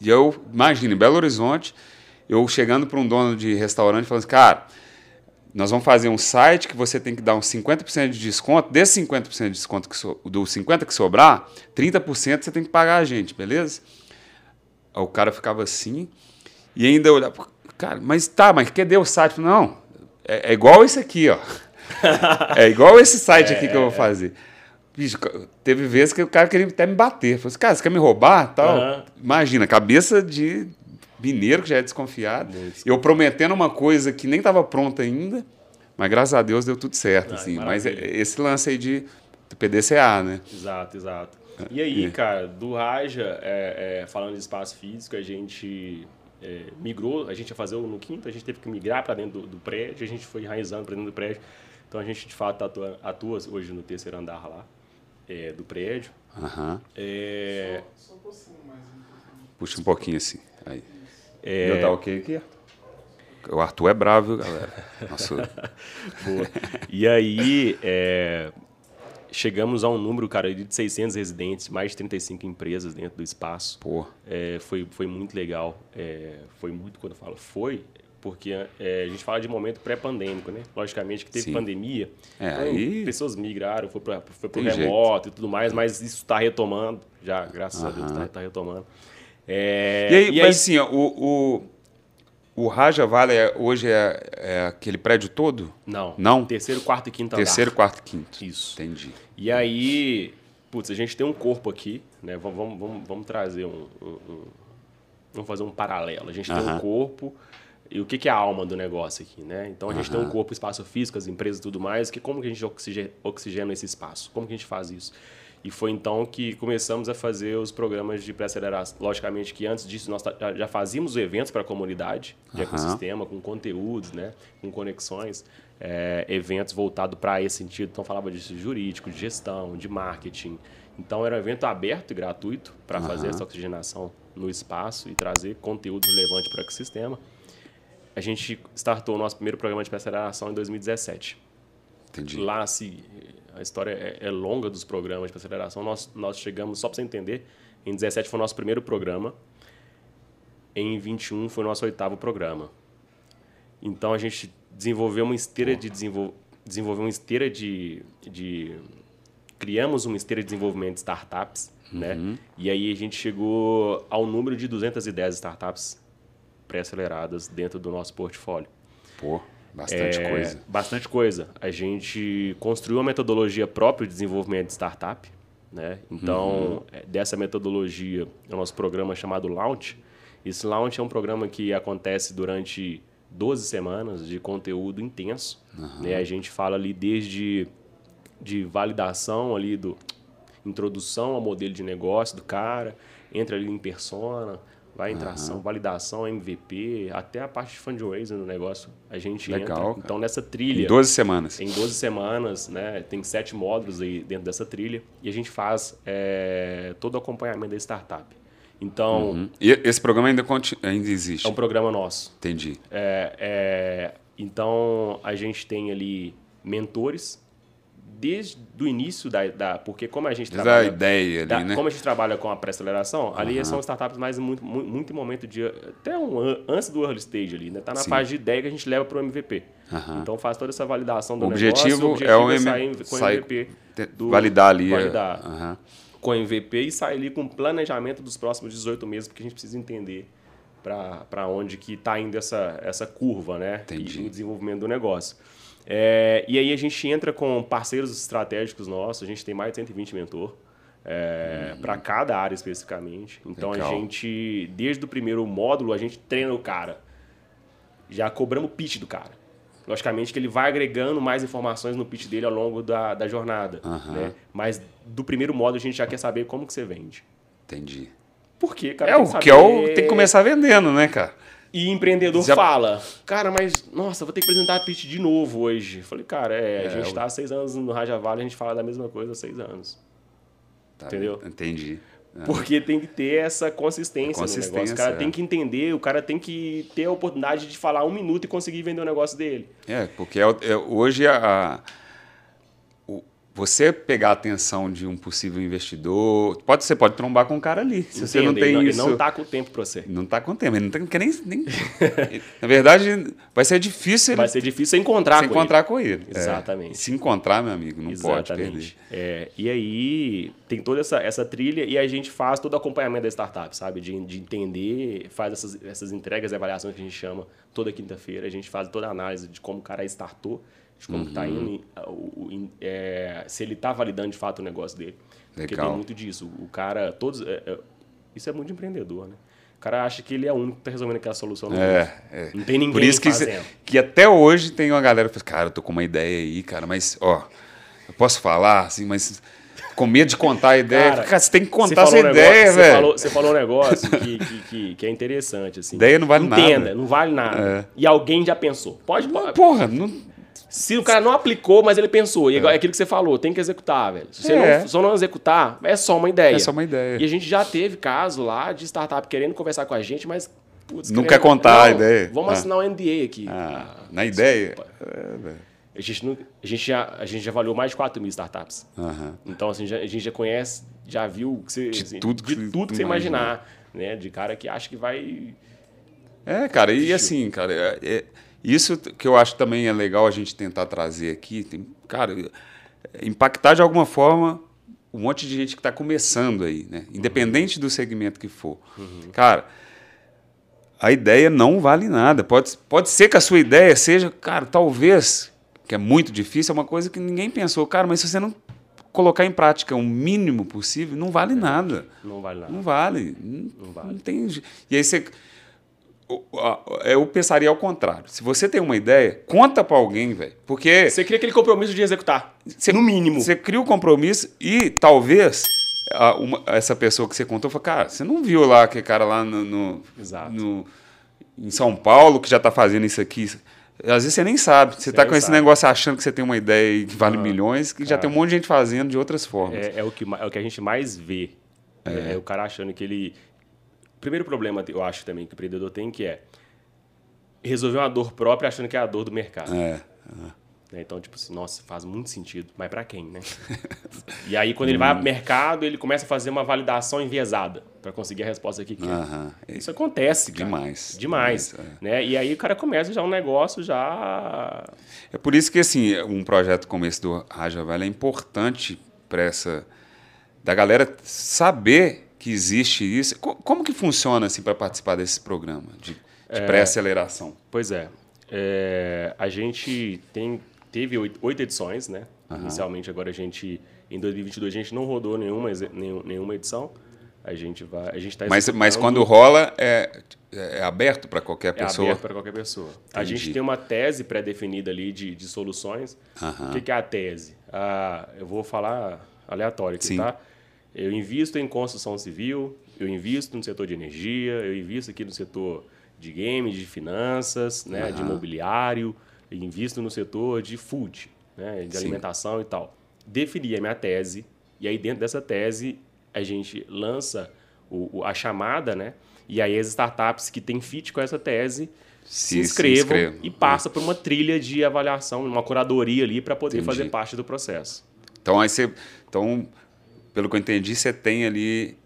E eu, imagina, em Belo Horizonte, eu chegando para um dono de restaurante falando assim, cara, nós vamos fazer um site que você tem que dar uns 50% de desconto. Desse 50% de desconto, que so, do 50% que sobrar, 30% você tem que pagar a gente, beleza? Aí o cara ficava assim, e ainda olhava, cara, mas tá, mas cadê o site? Não, é, é igual esse aqui, ó. <laughs> é igual esse site aqui que eu vou fazer. Bicho, teve vezes que o cara queria até me bater. Falei assim, cara, você quer me roubar? Tal. Aham. Imagina, cabeça de mineiro que já é desconfiado. Muito Eu prometendo uma coisa que nem estava pronta ainda, mas graças a Deus deu tudo certo. Ai, assim. Mas é- esse lance aí de do PDCA, né? Exato, exato. E aí, cara, do Raja, é, é, falando de espaço físico, a gente é, migrou, a gente ia fazer o no quinto, a gente teve que migrar para dentro do, do prédio, a gente foi enraizando para dentro do prédio. Então a gente, de fato, atua, atua hoje no terceiro andar lá é, do prédio. Aham. É, Só um pouquinho mais. um pouquinho. Puxa um pouquinho assim. Aí. É... Eu tá ok aqui? O Arthur é bravo, viu, galera? Nossa. <laughs> e aí, é, chegamos a um número, cara, de 600 residentes, mais de 35 empresas dentro do espaço. Pô. É, foi, foi muito legal. É, foi muito, quando eu falo foi, porque é, a gente fala de momento pré-pandêmico, né? Logicamente que teve Sim. pandemia. É, então, aí... Pessoas migraram, foi para o remoto jeito. e tudo mais, mas isso está retomando. Já, graças uh -huh. a Deus, está tá retomando. É, e aí, e mas aí... assim, ó, o, o o Raja Vale é, hoje é, é, aquele prédio todo? Não. Não? Terceiro, quarto e quinto Terceiro, andar. quarto e quinto. Isso. Entendi. E aí, putz, a gente tem um corpo aqui, né? Vamos, vamos, vamos, vamos trazer um, um, um, Vamos fazer um paralelo. A gente tem um corpo e o que, que é a alma do negócio aqui, né? Então a gente tem um corpo, espaço físico, as empresas e tudo mais, que como que a gente oxigena, oxigena esse espaço? Como que a gente faz isso? E foi então que começamos a fazer os programas de pré-aceleração. Logicamente que antes disso nós já fazíamos eventos para a comunidade de uhum. ecossistema, com conteúdos, né? com conexões, é, eventos voltados para esse sentido. Então falava de jurídico, de gestão, de marketing. Então era um evento aberto e gratuito para uhum. fazer essa oxigenação no espaço e trazer conteúdo relevante para o ecossistema. A gente startou o nosso primeiro programa de pré-aceleração em 2017. Entendi. Lá se a história é, é longa dos programas de aceleração. Nós, nós chegamos, só para você entender, em 17 foi o nosso primeiro programa, em 21 foi o nosso oitavo programa. Então a gente desenvolveu uma esteira de desenvol... desenvolveu uma esteira de, de criamos uma esteira de desenvolvimento de startups, né? uhum. né? E aí a gente chegou ao número de 210 startups pré-aceleradas dentro do nosso portfólio. Pô. Bastante é, coisa. Bastante coisa. A gente construiu uma metodologia própria de desenvolvimento de startup. Né? Então, uhum. É, dessa metodologia, é o nosso programa chamado Launch. Esse Launch é um programa que acontece durante 12 semanas de conteúdo intenso. Uhum. Né? A gente fala ali desde de validação ali do introdução ao modelo de negócio do cara, entra ali em persona, vai em tração, uhum. validação, MVP, até a parte de fundraising no negócio, a gente Legal, entra. Então, nessa trilha... Em 12 semanas. Em 12 semanas, né? Tem sete módulos aí dentro dessa trilha e a gente faz é, todo o acompanhamento da startup. Então... Uhum. E esse programa ainda, ainda existe? É um programa nosso. Entendi. É, é, então, a gente tem ali mentores desde o início da, da, porque como a gente desde trabalha a ideia ali, da, né? como a gente trabalha com a pré-aceleração uhum. ali são startups mais muito, muito, muito em momento de até um antes do early stage ali né tá na Sim. fase de ideia que a gente leva para o MVP uhum. então faz toda essa validação do o objetivo, negócio, o objetivo é, o é sair com o MVP do, validar ali é. validar uhum. Com o MVP e sair ali com o planejamento dos próximos 18 meses porque a gente precisa entender para onde que está indo essa, essa curva né Entendi. e o desenvolvimento do negócio é, e aí a gente entra com parceiros estratégicos nossos, a gente tem mais de 120 mentor. É, uhum. para cada área especificamente. Então Legal. a gente, desde o primeiro módulo, a gente treina o cara. Já cobramos o pitch do cara. Logicamente que ele vai agregando mais informações no pitch dele ao longo da, da jornada. Uhum. Né? Mas do primeiro módulo a gente já quer saber como que você vende. Entendi. Por quê, cara? É o que é o tem que começar vendendo, né, cara? E empreendedor Já... fala, cara, mas nossa, vou ter que apresentar a pitch de novo hoje. Falei, cara, é, é a gente está eu... há seis anos no Raja Vale, a gente fala da mesma coisa há seis anos. Tá, Entendeu? Entendi. É. Porque tem que ter essa consistência, consistência no negócio. O cara é. tem que entender, o cara tem que ter a oportunidade de falar um minuto e conseguir vender o negócio dele. É, porque é, é hoje a, você pegar a atenção de um possível investidor, pode você pode trombar com um cara ali. Se Entendo, você não tem ele não, isso, ele não tá com tempo para você. Não tá com tempo, ele não tem, quer nem, nem <laughs> Na verdade, vai ser difícil. Vai ser difícil encontrar com encontrar ele. com ele. É. Exatamente. É, se encontrar, meu amigo, não Exatamente. pode perder. É, e aí tem toda essa, essa trilha e a gente faz todo o acompanhamento da startup, sabe, de, de entender, faz essas, essas entregas e avaliações que a gente chama toda quinta-feira, a gente faz toda a análise de como o cara startou de como está uhum. indo, é, se ele está validando de fato o negócio dele. Legal. Porque tem muito disso. O cara, todos. É, é, isso é muito empreendedor, né? O cara acha que ele é o único que está resolvendo aquela solução. No é, é, Não tem ninguém Por isso que, que até hoje tem uma galera que fala, cara, eu tô com uma ideia aí, cara, mas, ó, eu posso falar, assim, mas com medo de contar a ideia. Cara, cara você tem que contar essa um ideia, negócio, velho. Você falou, você falou um negócio que, que, que, que, é interessante. Assim. Ideia não vale Entenda, nada. Entenda, não vale nada. É. E alguém já pensou. Pode, pode. Porra, não se o cara não aplicou, mas ele pensou, e é, é aquilo que você falou, tem que executar, velho. Se você é. não, se não executar, é só uma ideia. É só uma ideia. E a gente já teve caso lá de startup querendo conversar com a gente, mas Putz, Não querendo- quer contar a Não, ideia. Vamos Ah. assinar um NDA aqui. Ah, na ideia? É, velho. A gente, não- a, gente já, a gente já avaliou mais de 4 mil startups. Então, assim, já- a gente já conhece, já viu que você, De assim, tudo que de você tudo que você imaginar. imaginar. Né? De cara que acha que vai. É, cara, e assim, cara, é- é- isso que eu acho também é legal a gente tentar trazer aqui, tem, cara, é impactar de alguma forma um monte de gente que está começando aí, né? Independente do segmento que for. Cara, a ideia não vale nada. Pode, pode ser que a sua ideia seja, cara, talvez, que é muito difícil, é uma coisa que ninguém pensou, cara, mas se você não colocar em prática o mínimo possível, não vale nada. Não vale nada. Não vale. Não, Não vale. não tem. E aí você. Eu pensaria ao contrário. Se você tem uma ideia, conta para alguém, velho. Porque Você cria aquele compromisso de executar. Você- no mínimo. você cria o compromisso e talvez a- uma- essa pessoa que você contou falou, cara, você não viu lá aquele cara lá no, no- Exato. no- em São Paulo que já está fazendo isso aqui. Às vezes você nem sabe. Você está com esse sabe. negócio achando que você tem uma ideia aí que vale Ah, milhões, que já ah. tem um monte de gente fazendo de outras formas. É, é o que, é o que a gente mais vê. É. é o cara achando que ele. Primeiro problema, eu acho também, que o empreendedor tem, que é resolver uma dor própria achando que é a dor do mercado. É. né? Então, tipo assim, nossa, faz muito sentido. Mas pra quem, né? <laughs> e aí, quando ele vai pro mercado, ele começa a fazer uma validação enviesada pra conseguir a resposta que quer. Aham. Isso acontece, cara. Demais. Demais. Demais, né? E aí o cara começa já um negócio já... É por isso que assim, um projeto como esse do Raja Vale é importante para essa da galera saber que existe isso. Co- Como que funciona assim para participar desse programa de, de É. pré-aceleração? Pois é. É, a gente tem, teve oito, oito edições, né? Inicialmente, agora a gente... Em 2022, a gente não rodou nenhuma, nenhuma edição. A gente vai... A gente tá Mas, mas quando rola é, é aberto para qualquer É pessoa. aberto para qualquer pessoa. A Entendi. gente tem uma tese pré-definida ali de, de soluções. Aham. O que, que é a tese? Ah, eu vou falar aleatório aqui, Sim. tá? Eu invisto em construção civil, eu invisto no setor de energia, eu invisto aqui no setor de games, de finanças, né, de imobiliário, eu invisto no setor de food, né, de Sim. alimentação e tal. Defini a minha tese, e aí dentro dessa tese a gente lança o- o- a chamada, né? E aí as startups que têm fit com essa tese se, Se- se inscrevam inscrevam. e passa por uma trilha de avaliação, uma curadoria ali para poder Entendi. fazer parte do processo. Então aí você, então pelo que eu entendi, você tem ali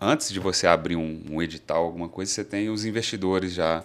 antes de você abrir um, um edital, alguma coisa, você tem os investidores já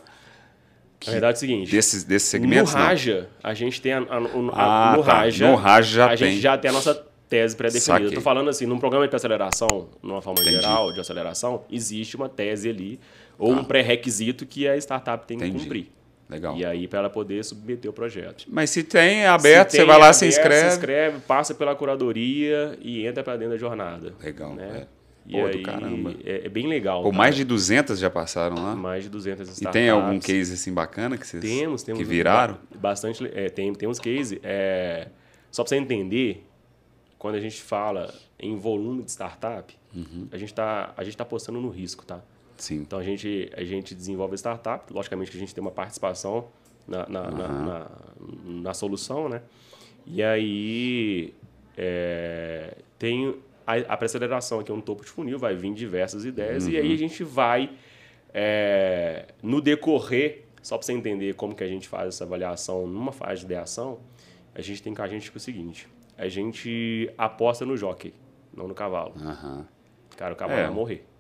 Na verdade é o seguinte, desses desses segmentos. no não. Raja, a gente tem a, a- a- Ah, no tá. Raja, No Raja já a tem. gente já tem a nossa tese pré-definida. Tô falando assim, num programa de aceleração, numa forma Entendi. geral de aceleração, existe uma tese ali ou um pré-requisito que a startup tem que Tá. Entendi. cumprir. Legal. E aí para ela poder submeter o projeto. Mas se tem é aberto, Se você tem vai lá, aberto, se inscreve. Se inscreve, passa pela curadoria e entra para dentro da jornada. Legal, Né? é. E Pô, do aí caramba. É, é bem legal. Pô, cara. mais de 200 já passaram lá. mais de 200 E startups. tem algum case assim bacana que vocês Temos, temos. que viraram? ba- Bastante. É, tem, tem uns cases. É, só para você entender, quando a gente fala em volume de startup, Uhum. a gente está tá apostando no risco, tá? Sim. Então a gente, a gente desenvolve a startup, logicamente que a gente tem uma participação na, na, na, na, na solução, né? E aí é, tem a, a pré-aceleração, que é um topo de funil, vai vir diversas ideias, e aí a gente vai, é, no decorrer, só para você entender como que a gente faz essa avaliação numa fase de ideação, a gente tem com a gente o seguinte, a gente aposta no jockey, não no cavalo. Aham. Cara, o cavalo É. vai morrer.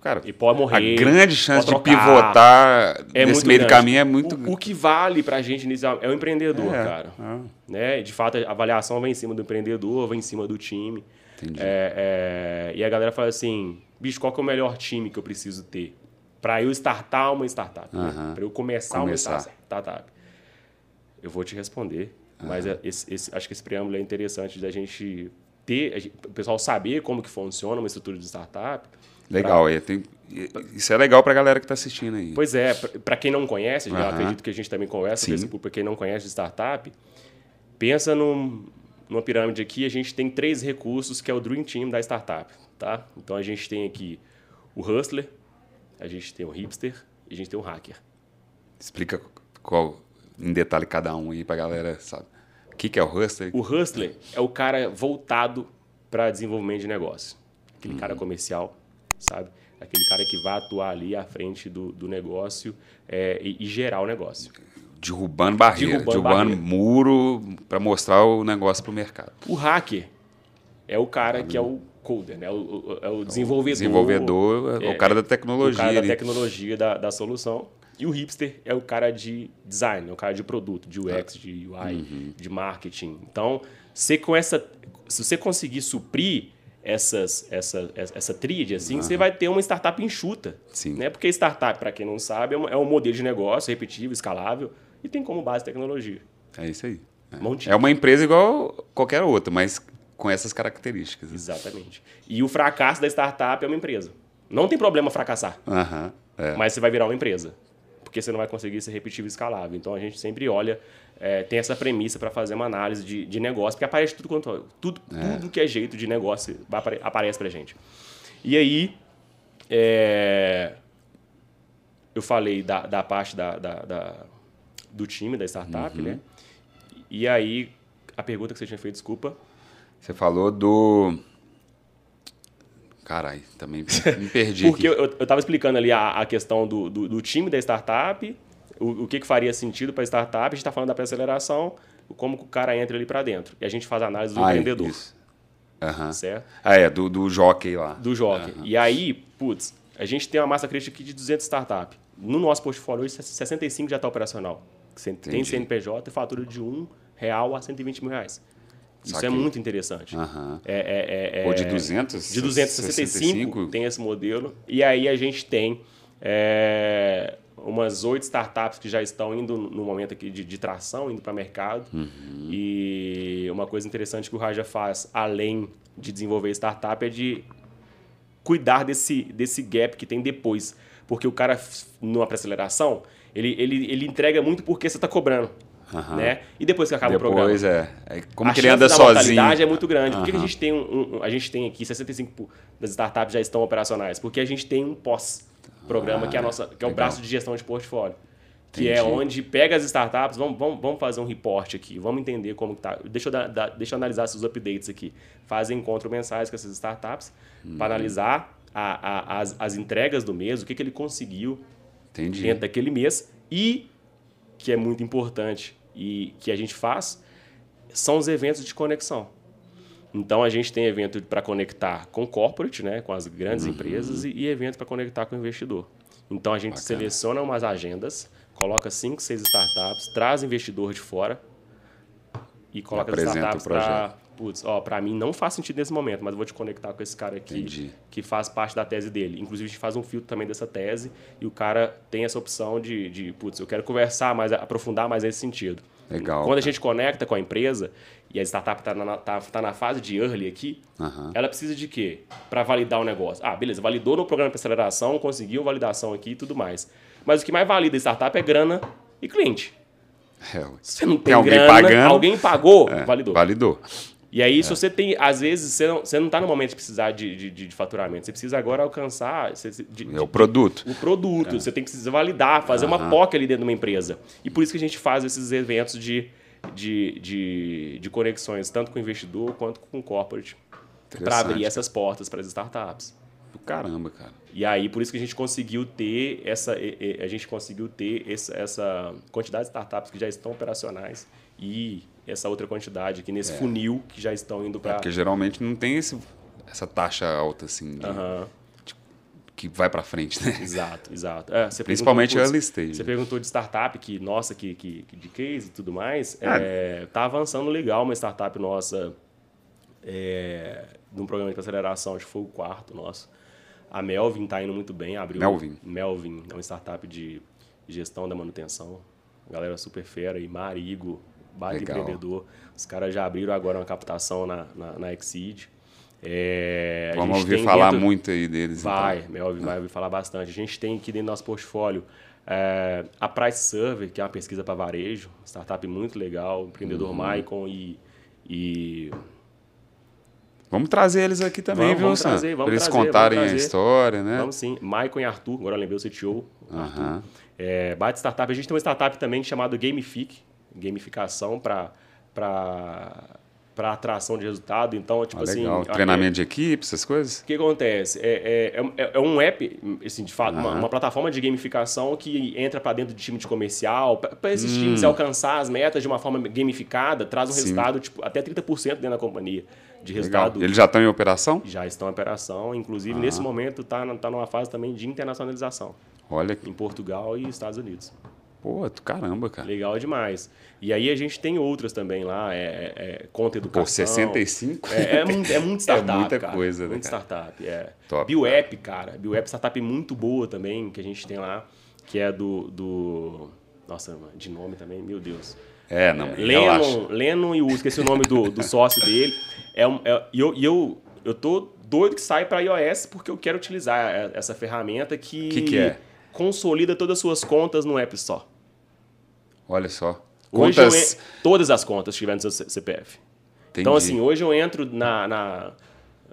Cara, E pode morrer. a grande chance de trocar. pivotar É nesse meio do grande. caminho é muito O, o que vale pra gente inicial é o empreendedor, É, cara. é. Né? De fato, a avaliação vai em cima do empreendedor, vai em cima do time. Entendi. É, é, e a galera fala assim, bicho, qual que é o melhor time que eu preciso ter? Pra eu startar uma startup. né? Aham. Pra eu começar, Começar. uma startup. Eu vou te responder. Mas é- esse- esse- acho que esse preâmbulo é interessante da gente ter, a gente- o pessoal saber como que funciona uma estrutura de startup. Legal, é, tem- isso é legal pra galera que tá assistindo aí. Pois é, para quem não conhece, eu Aham. acredito que a gente também conversa Sim. com esse público, quem não conhece de startup, pensa num, numa pirâmide aqui, a gente tem três recursos que é o Dream Team da startup, tá? Então a gente tem aqui o Hustler, a gente tem o Hipster e a gente tem o Hacker. Explica qual, em detalhe cada um aí pra galera, sabe? O que, que é o Hustler? O Hustler é o cara voltado para desenvolvimento de negócio. Aquele cara Uhum. comercial, sabe? Aquele cara que vai atuar ali à frente do, do negócio é, e, e gerar o negócio. Derrubando barreira, Derrubando derrubando, barreira. muro para mostrar o negócio para o mercado. O hacker é o cara que é o coder, né? O, é o desenvolvedor. Desenvolvedor é, o cara da tecnologia. o cara da tecnologia da, da solução. E o hipster é o cara de design, é o cara de produto, de UX, de UI, Uhum. de marketing. Então, você com essa, se você conseguir suprir essas, essa, essa tríade, assim, você vai ter uma startup enxuta. Sim. Né? Porque startup, para quem não sabe, é um, é um modelo de negócio repetível, escalável e tem como base tecnologia. É isso aí. É. É uma empresa igual qualquer outra, mas com essas características. Exatamente. E o fracasso da startup é uma empresa. Não tem problema fracassar. Aham. é. mas você vai virar uma empresa. Porque você não vai conseguir ser repetível e escalável. Então a gente sempre olha, é, tem essa premissa para fazer uma análise de, de negócio, porque aparece tudo quanto. Tudo, tudo que é jeito de negócio aparece pra gente. E aí. é, eu falei da, da parte da, da- da- do time, da startup, né? E aí, a pergunta que você tinha feito, desculpa. Você falou do. Caralho, também <laughs> me perdi. Porque aqui. eu, eu tava explicando ali a, a questão do, do, do time da startup, o, o que, que faria sentido para a startup, a gente está falando da pré-aceleração, como que o cara entra ali para dentro. E a gente faz a análise do Ah, empreendedor, isso. Aham. certo? Ah, é, do, do jockey lá. Do jockey. E aí, putz, a gente tem uma massa crítica aqui de 200 startups. No nosso portfólio hoje, 65 já está operacional. Tem Entendi. CNPJ e fatura de um real a 120 mil reais. Isso Saquei. é muito interessante. Aham. É, é, é, Ou de é- 200? de 265 tem esse modelo. E aí a gente tem é, umas oito startups que já estão indo no momento aqui de, de tração, indo para mercado. E uma coisa interessante que o Raja faz, além de desenvolver startup, é de cuidar desse, desse gap que tem depois. Porque o cara, numa pré-aceleração, ele, ele, ele entrega muito porque você está cobrando. Aham. Né? E depois que acaba o programa Depois é. é como a que ele anda da sozinho. mortalidade é muito grande. Por que a gente tem um, um- a gente tem aqui 65 das startups já estão operacionais? Porque a gente tem um pós programa que é a nossa que é o braço de gestão de portfólio. Que é Entendi. onde pega as startups, vamos, vamos, vamos fazer um report aqui, vamos entender como que tá. Deixa eu, deixa eu analisar esses updates aqui. Fazem encontro mensais com essas startups Uhum. para analisar a- a- as, as entregas do mês, o que, que ele conseguiu Entendi. dentro daquele mês e que é muito importante e que a gente faz são os eventos de conexão. Então a gente tem evento para conectar com corporate, né, com as grandes empresas e, e evento para conectar com o investidor. Então a gente Bacana. seleciona umas agendas, coloca cinco, seis startups, traz investidor de fora e coloca as startups para Putz, ó, pra mim não faz sentido nesse momento, mas eu vou te conectar com esse cara aqui Entendi. que faz parte da tese dele. Inclusive, a gente faz um filtro também dessa tese e o cara tem essa opção de, de putz, eu quero conversar mais, aprofundar mais nesse sentido. Legal, Quando a cara. gente conecta com a empresa e a startup está na, tá, tá na fase de early aqui, Aham. ela precisa de quê? Para validar o negócio. Ah, beleza, validou no programa de aceleração, conseguiu validação aqui e tudo mais. Mas o que mais valida a startup é grana e cliente. É, você não tem, Tem alguém grana, pagando. alguém pagou, É, validou. Validou. E aí, se você tem, às vezes, você não, você não tá no momento de precisar de, de, de- faturamento. Você precisa agora alcançar você- de- É o produto. o produto. Você tem que se validar, fazer uma POC ali dentro de uma empresa. E por isso que a gente faz esses eventos de, de, de, de conexões, tanto com o investidor quanto com o corporate, para abrir essas portas para as startups. Do caramba, cara. E aí, por isso que a gente conseguiu ter essa, a gente conseguiu ter essa, essa quantidade de startups que já estão operacionais e essa outra quantidade aqui nesse funil que já estão indo para. Porque geralmente não tem esse, essa taxa alta, assim, de- Aham. que vai pra frente, né? Exato, exato. É, Principalmente perguntou, early putz, stage. Você perguntou de startup, que, nossa, que, que, que de case e tudo mais. Ah. É, tá avançando legal uma startup nossa, é, num programa de aceleração, acho que foi o quarto nosso. A Melvin tá indo muito bem, abriu. Melvin. Melvin, é uma startup de gestão da manutenção. Galera super fera, e Marigo, baita Legal. empreendedor. Os caras já abriram agora uma captação na, na, na Exceed. É, Vamos ouvir falar dentro- muito aí deles. Vai, então. Vai ouvir falar bastante. A gente tem aqui dentro do nosso portfólio é, a Price Survey, que é uma pesquisa para varejo, startup muito legal, empreendedor Uhum. Maicon e, e Vamos trazer eles aqui também, Vamos, viu, vamos Sam? trazer, vamos Pra eles trazer, contarem a história, né? vamos sim, Maicon e Arthur, agora eu lembrei o CTO. Aham. É, baita startup. A gente tem uma startup também chamada Gamific, gamificação para para atração de resultado. Então, tipo Ah, assim. legal. é- Treinamento de equipe, essas coisas? O que acontece? É, é, é, é um app, assim, de fato, uma, uma plataforma de gamificação que entra para dentro de time de comercial, para esses Hum. times alcançar as metas de uma forma gamificada, traz um Sim. resultado tipo, até 30% dentro da companhia de Legal. resultado. Eles já estão em operação? Já estão em operação, inclusive Ah. nesse momento está tá numa fase também de internacionalização Olha que. em Portugal e Estados Unidos. Pô, caramba, cara. Legal demais. E aí a gente tem outras também lá, é, é, é conta educação. Pô, 65? É, é, muito, é muito <laughs> startup, muita cara. coisa, né, Muito cara? startup, é. Top, BioApp, cara. BioApp é startup muito boa também, que a gente tem lá, que é do... do... Nossa, de nome também, meu Deus. É, não, relaxa. Lennon, Lennon e o esqueci o nome do, do sócio dele. É é- e eu, e eu, eu tô doido que sai para iOS porque eu quero utilizar é- essa ferramenta que, Que que é? Consolida todas as suas contas no App Store. Olha só. Hoje eu en- todas as contas que tiver no seu CPF. Então, Entendi. assim, hoje eu entro na. na,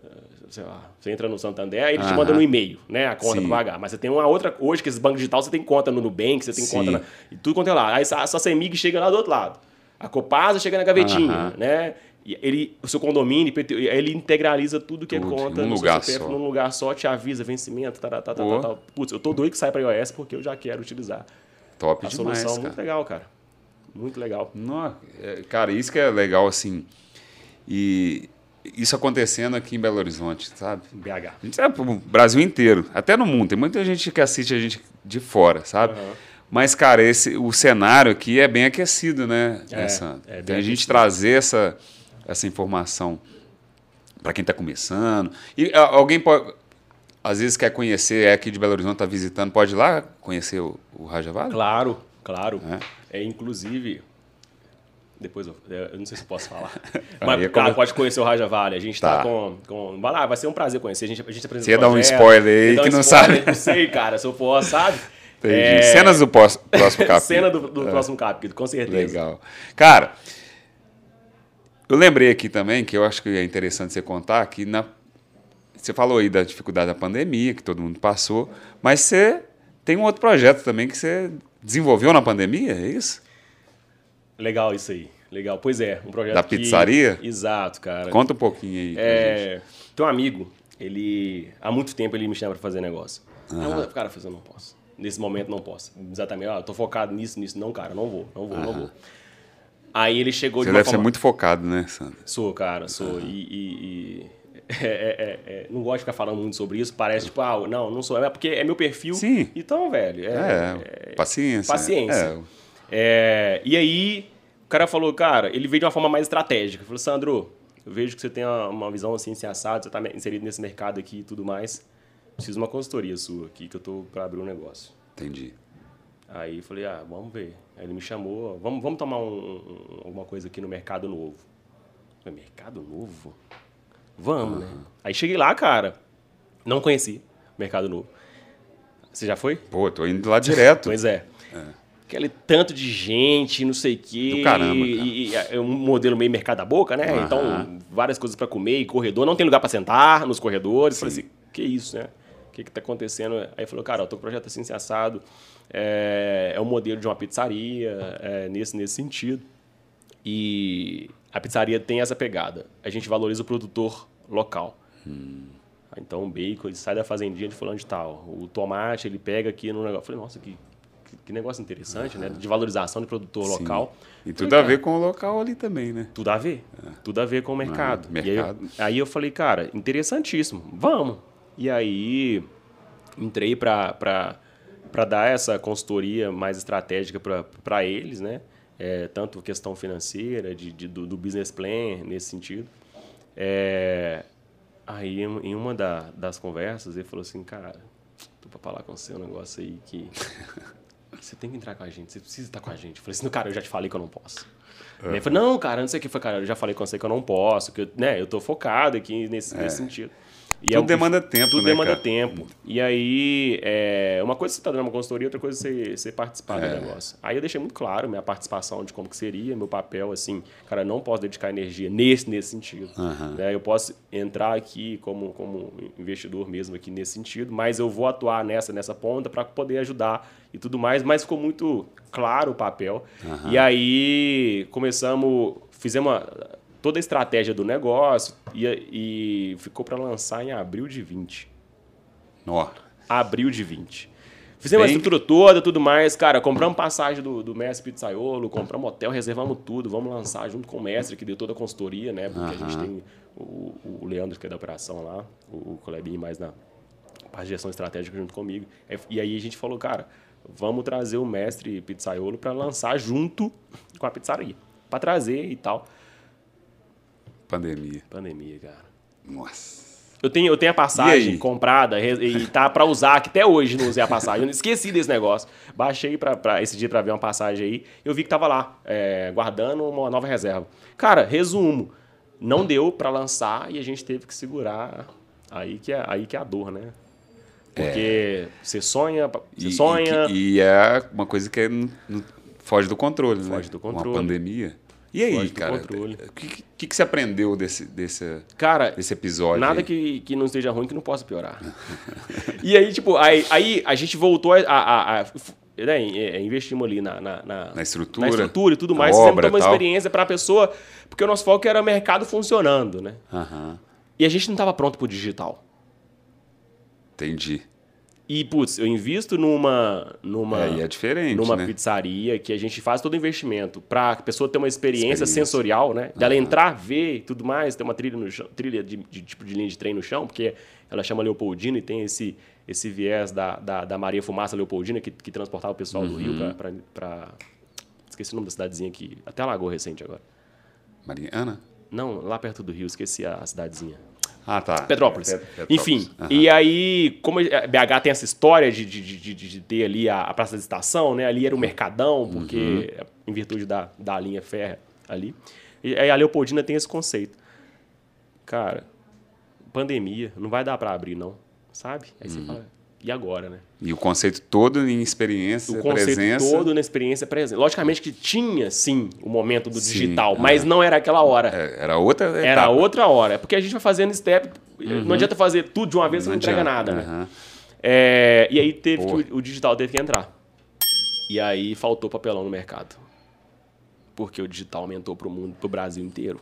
eh, sei lá, você entra no Santander, aí ele te manda no e-mail, né? A conta Sim. pra pagar. Mas você tem uma outra. Hoje, que esses bancos digital, você tem conta no Nubank, você tem Sim. conta na, e tudo quanto é lá. Aí a sua CEMIG chega lá do outro lado. A Copasa chega na gavetinha, né? Ele, o seu condomínio, ele integraliza tudo que Tudo, é conta num no lugar seu CPF, só. num lugar só, te avisa vencimento, tá, tá, tá, tá. Putz, eu tô doido que sai para iOS porque eu já quero utilizar. Top A demais, solução é cara. muito legal, cara. Muito legal. Nó- é, cara, isso que é legal, assim. E isso acontecendo aqui em Belo Horizonte, sabe? BH. A gente sabe pro Brasil inteiro, até no mundo. Tem muita gente que assiste a gente de fora, sabe? Aham. Mas, cara, esse, o cenário aqui é bem aquecido, né, É, Sandro? é bem Tem a gente aquecido. trazer essa, essa informação para quem está começando. E alguém pode, às vezes, quer conhecer, é aqui de Belo Horizonte, está visitando, pode ir lá conhecer o, o Raja Vale? Claro, claro. É. É, inclusive. Depois eu, eu não sei se eu posso falar. <laughs> Mas, é cara, como- pode conhecer o Raja Vale. A gente tá, Tá. com, com. Vai lá, vai ser um prazer conhecer. A gente, a gente apresenta Você ia dar um spoiler aí que um não spoiler, sabe. Não sei, cara, se eu posso, sabe? Entendi. É, Cenas do próximo <laughs> capítulo. Cena do, do próximo capítulo, com certeza. Legal. Cara, eu lembrei aqui também que eu acho que é interessante você contar que na, você falou aí da dificuldade da pandemia, que todo mundo passou, mas você tem um outro projeto também que você desenvolveu na pandemia, é isso? Legal isso aí. Legal. Pois é, um projeto Da que- pizzaria? Exato, cara. Conta um pouquinho aí. É, tem um amigo, ele há muito tempo ele me chama para fazer negócio. Não, cara, eu não posso. Nesse momento não posso. Exatamente, ó, eu tô focado nisso, nisso. Não, cara, não vou, não vou, não vou. Aí ele chegou Você de uma deve ser forma... muito focado, né, Sandro? Sou, cara, sou. E, e- e- <laughs> é- é- é- não gosto de ficar falando muito sobre isso. Parece tipo, ah, não, não sou. É porque é meu perfil. Sim. Então, velho. É, paciência. Paciência. É, É, e aí, o cara falou, cara, ele veio de uma forma mais estratégica. Falou, Sandro, eu vejo que você tem uma, uma visão assim, assim, assado, você tá inserido nesse mercado aqui e tudo mais. Preciso de uma consultoria sua aqui, que eu tô para abrir um negócio. entendi. Aí eu falei, ah, vamos ver. Aí ele me chamou, vamos, vamos tomar um- um- alguma coisa aqui no Mercado Novo. Eu falei, Mercado Novo? Vamos, né? Aí cheguei lá, cara, não conheci Mercado Novo. Você já foi? Pô, tô indo lá direto. <laughs> Pois é. Aquele tanto de gente, não sei o quê. Do caramba, cara. E, e é um modelo meio mercado da boca, né? Aham. Então, várias coisas para comer e corredor. Não tem lugar para sentar nos corredores. Falei assim, que isso, né? O que que tá acontecendo? Aí ele falou, cara, eu tô com um projeto assim, assim, assado. É, é um modelo de uma pizzaria, é, nesse, nesse sentido. E a pizzaria tem essa pegada. A gente valoriza o produtor local. Então o bacon ele sai da fazendinha de fulano de tal. O tomate ele pega aqui no negócio. Eu falei, nossa, que, que- negócio interessante, né? De valorização de produtor Sim. local. E Falei, tudo a cara, ver com o local ali também, né? Tudo a ver. Tudo a ver com o mercado. Ah, E aí, mercado. aí eu falei, cara, interessantíssimo. Vamos. E aí entrei para dar essa consultoria mais estratégica para eles, né? É, tanto questão financeira, de, de- do, do business plan, nesse sentido. É, aí, em uma da- das conversas, ele falou assim, cara, tô para falar com você um negócio aí que <laughs> você tem que entrar com a gente, você precisa estar com a gente. Eu falei assim, cara, eu já te falei que eu não posso. Ele falou, não, cara, não sei o que. Eu falei, cara, eu já falei com você que eu não posso, que eu, né, eu tô focado aqui nesse, nesse sentido. E Tudo o que- demanda tempo, Tudo né, demanda cara? tempo. E aí, é, uma coisa é você tá dando uma consultoria, outra coisa é você, você participar É. do negócio. Aí eu deixei muito claro minha participação de como que seria, meu papel, assim, cara, eu não posso dedicar energia nesse, nesse sentido. Aham. né? Eu posso entrar aqui como, como investidor mesmo aqui nesse sentido, mas eu vou atuar nessa, nessa ponta para poder ajudar e tudo mais, mas ficou muito claro o papel. E aí começamos, fizemos uma, toda a estratégia do negócio e, e ficou para lançar em abril de 20. Ó. Abril de 20. Fizemos Bem... a estrutura toda, tudo mais. Cara, compramos passagem do, do mestre Pizzaiolo, compramos hotel, reservamos tudo. Vamos lançar junto com o mestre, que deu toda a consultoria, né? Porque uh -huh. a gente tem o, o Leandro, que é da operação lá, o, o Colebinho mais na parte de gestão estratégica junto comigo. E aí a gente falou, cara, vamos trazer o mestre Pizzaiolo para lançar junto com a pizzaria. Para trazer e tal. Pandemia. Pandemia, cara. Nossa. Eu tenho, eu tenho a passagem comprada e tá para usar, que até hoje não usei a passagem. Eu esqueci desse negócio. Baixei pra, pra esse dia para ver uma passagem aí. Eu vi que tava lá, é, guardando uma nova reserva. Cara, resumo. Não deu para lançar e a gente teve que segurar. Aí que é, aí que é a dor, né? Porque é. você sonha, você e, sonha. E, e, é uma coisa que é, foge do controle, foge né? Foge do controle. Uma pandemia. E aí, cara? O que, que, que você aprendeu desse, desse, cara, desse episódio? Nada que, que não esteja ruim que não possa piorar. <laughs> e aí, tipo, aí, aí a gente voltou a. a, a né, é, investimos ali na, na, na, na, estrutura, na estrutura e tudo mais. Fizemos uma experiência para a pessoa, porque o nosso foco era mercado funcionando, né? Uhum. E a gente não estava pronto para o digital. Entendi. E, putz, eu invisto numa. numa é, é diferente. Numa né? pizzaria que a gente faz todo o investimento para a pessoa ter uma experiência, experiência. sensorial, né? Dela uhum. entrar, ver e tudo mais, ter uma trilha no chão, trilha de, de, tipo de linha de trem no chão, porque ela chama Leopoldina e tem esse, esse viés da, da, da Maria Fumaça Leopoldina que, que transportava o pessoal uhum. do Rio uhum. para. Esqueci o nome da cidadezinha aqui. Até Lagoa recente agora. Mariana? Não, lá perto do Rio, esqueci a, a cidadezinha. Ah, tá. Petrópolis. Petrópolis. Enfim, uhum. e aí, como BH tem essa história de, de, de, de ter ali a, a, Praça da Estação, né? Ali era o Mercadão, porque uhum. em virtude da, da linha férrea ali. E aí a Leopoldina tem esse conceito. Cara, pandemia, não vai dar para abrir, não. Sabe? Aí uhum. você fala, e agora, né? E o conceito todo em experiência, o conceito presença. todo na experiência presença. Logicamente que tinha, sim, o momento do sim, digital, mas não era aquela hora. É, era outra etapa. Era outra hora. Porque a gente vai fazendo step. Uhum. Não adianta fazer tudo de uma vez, não, não entrega nada, né? Uhum. É, e aí teve que, o, digital teve que entrar. E aí faltou papelão no mercado. Porque o digital aumentou para o mundo, para o Brasil inteiro.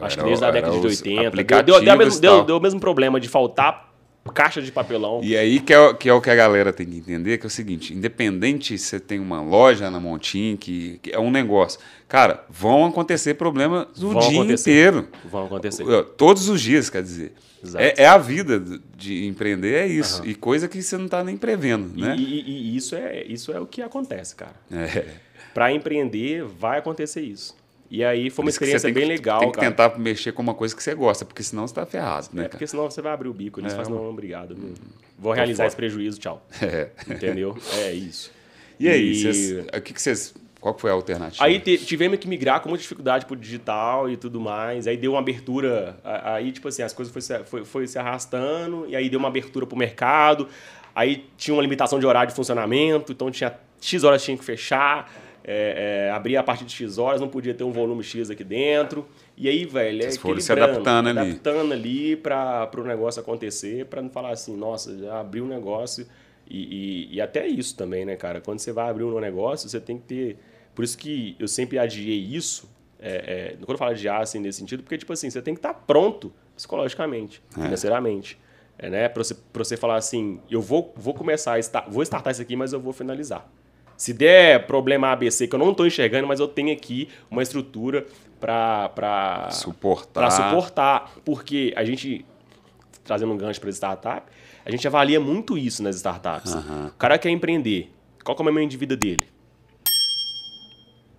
Acho que desde a década de 80. Deu, deu, deu, deu, deu o mesmo problema de faltar caixa de papelão. E aí que é, que é o que a galera tem que entender, que é o seguinte, independente se você tem uma loja na Montim, que, que é um negócio, cara, vão acontecer problemas o vão dia acontecer. inteiro. Vão acontecer. Todos os dias, quer dizer. É, é, a vida de empreender, é isso. Uhum. E coisa que você não está nem prevendo, né? E, e, e, isso, é, isso é o que acontece, cara. É. Para empreender, vai acontecer isso. E aí foi uma experiência bem que, legal. Tem que cara. tentar mexer com uma coisa que você gosta, porque senão você tá ferrado, né? É, porque senão você vai abrir o bico. Eles é, falam, não, obrigado. Hum, vou realizar esse prejuízo, tchau. <laughs> É. Entendeu? É isso. E, e aí, o que, vocês. Qual foi a alternativa? Aí tivemos que migrar com muita dificuldade pro digital e tudo mais. Aí deu uma abertura. Aí, tipo assim, as coisas foi se, foi, foi se arrastando, e aí deu uma abertura pro mercado. Aí tinha uma limitação de horário de funcionamento, então tinha X horas tinha que fechar é, é, abria a partir de X horas, não podia ter um volume X aqui dentro. E aí, velho, é foram se adaptando ali. Adaptando ali para o negócio acontecer, para não falar assim, nossa, já abriu um negócio. E, e, e, até isso também, né, cara? Quando você vai abrir um negócio, você tem que ter. Por isso que eu sempre adiei isso. É, é, quando eu falo adiar assim, nesse sentido, porque, tipo assim, você tem que estar tá pronto psicologicamente, é. financeiramente. É, né? Para você, você falar assim, eu vou, vou começar, a vou startar isso aqui, mas eu vou finalizar. Se der problema ABC que eu não estou enxergando, mas eu tenho aqui uma estrutura para suportar. suportar. Porque a gente, trazendo um gancho para startup, a gente avalia muito isso nas startups. Uhum. O cara quer empreender. Qual que é o momento de vida dele?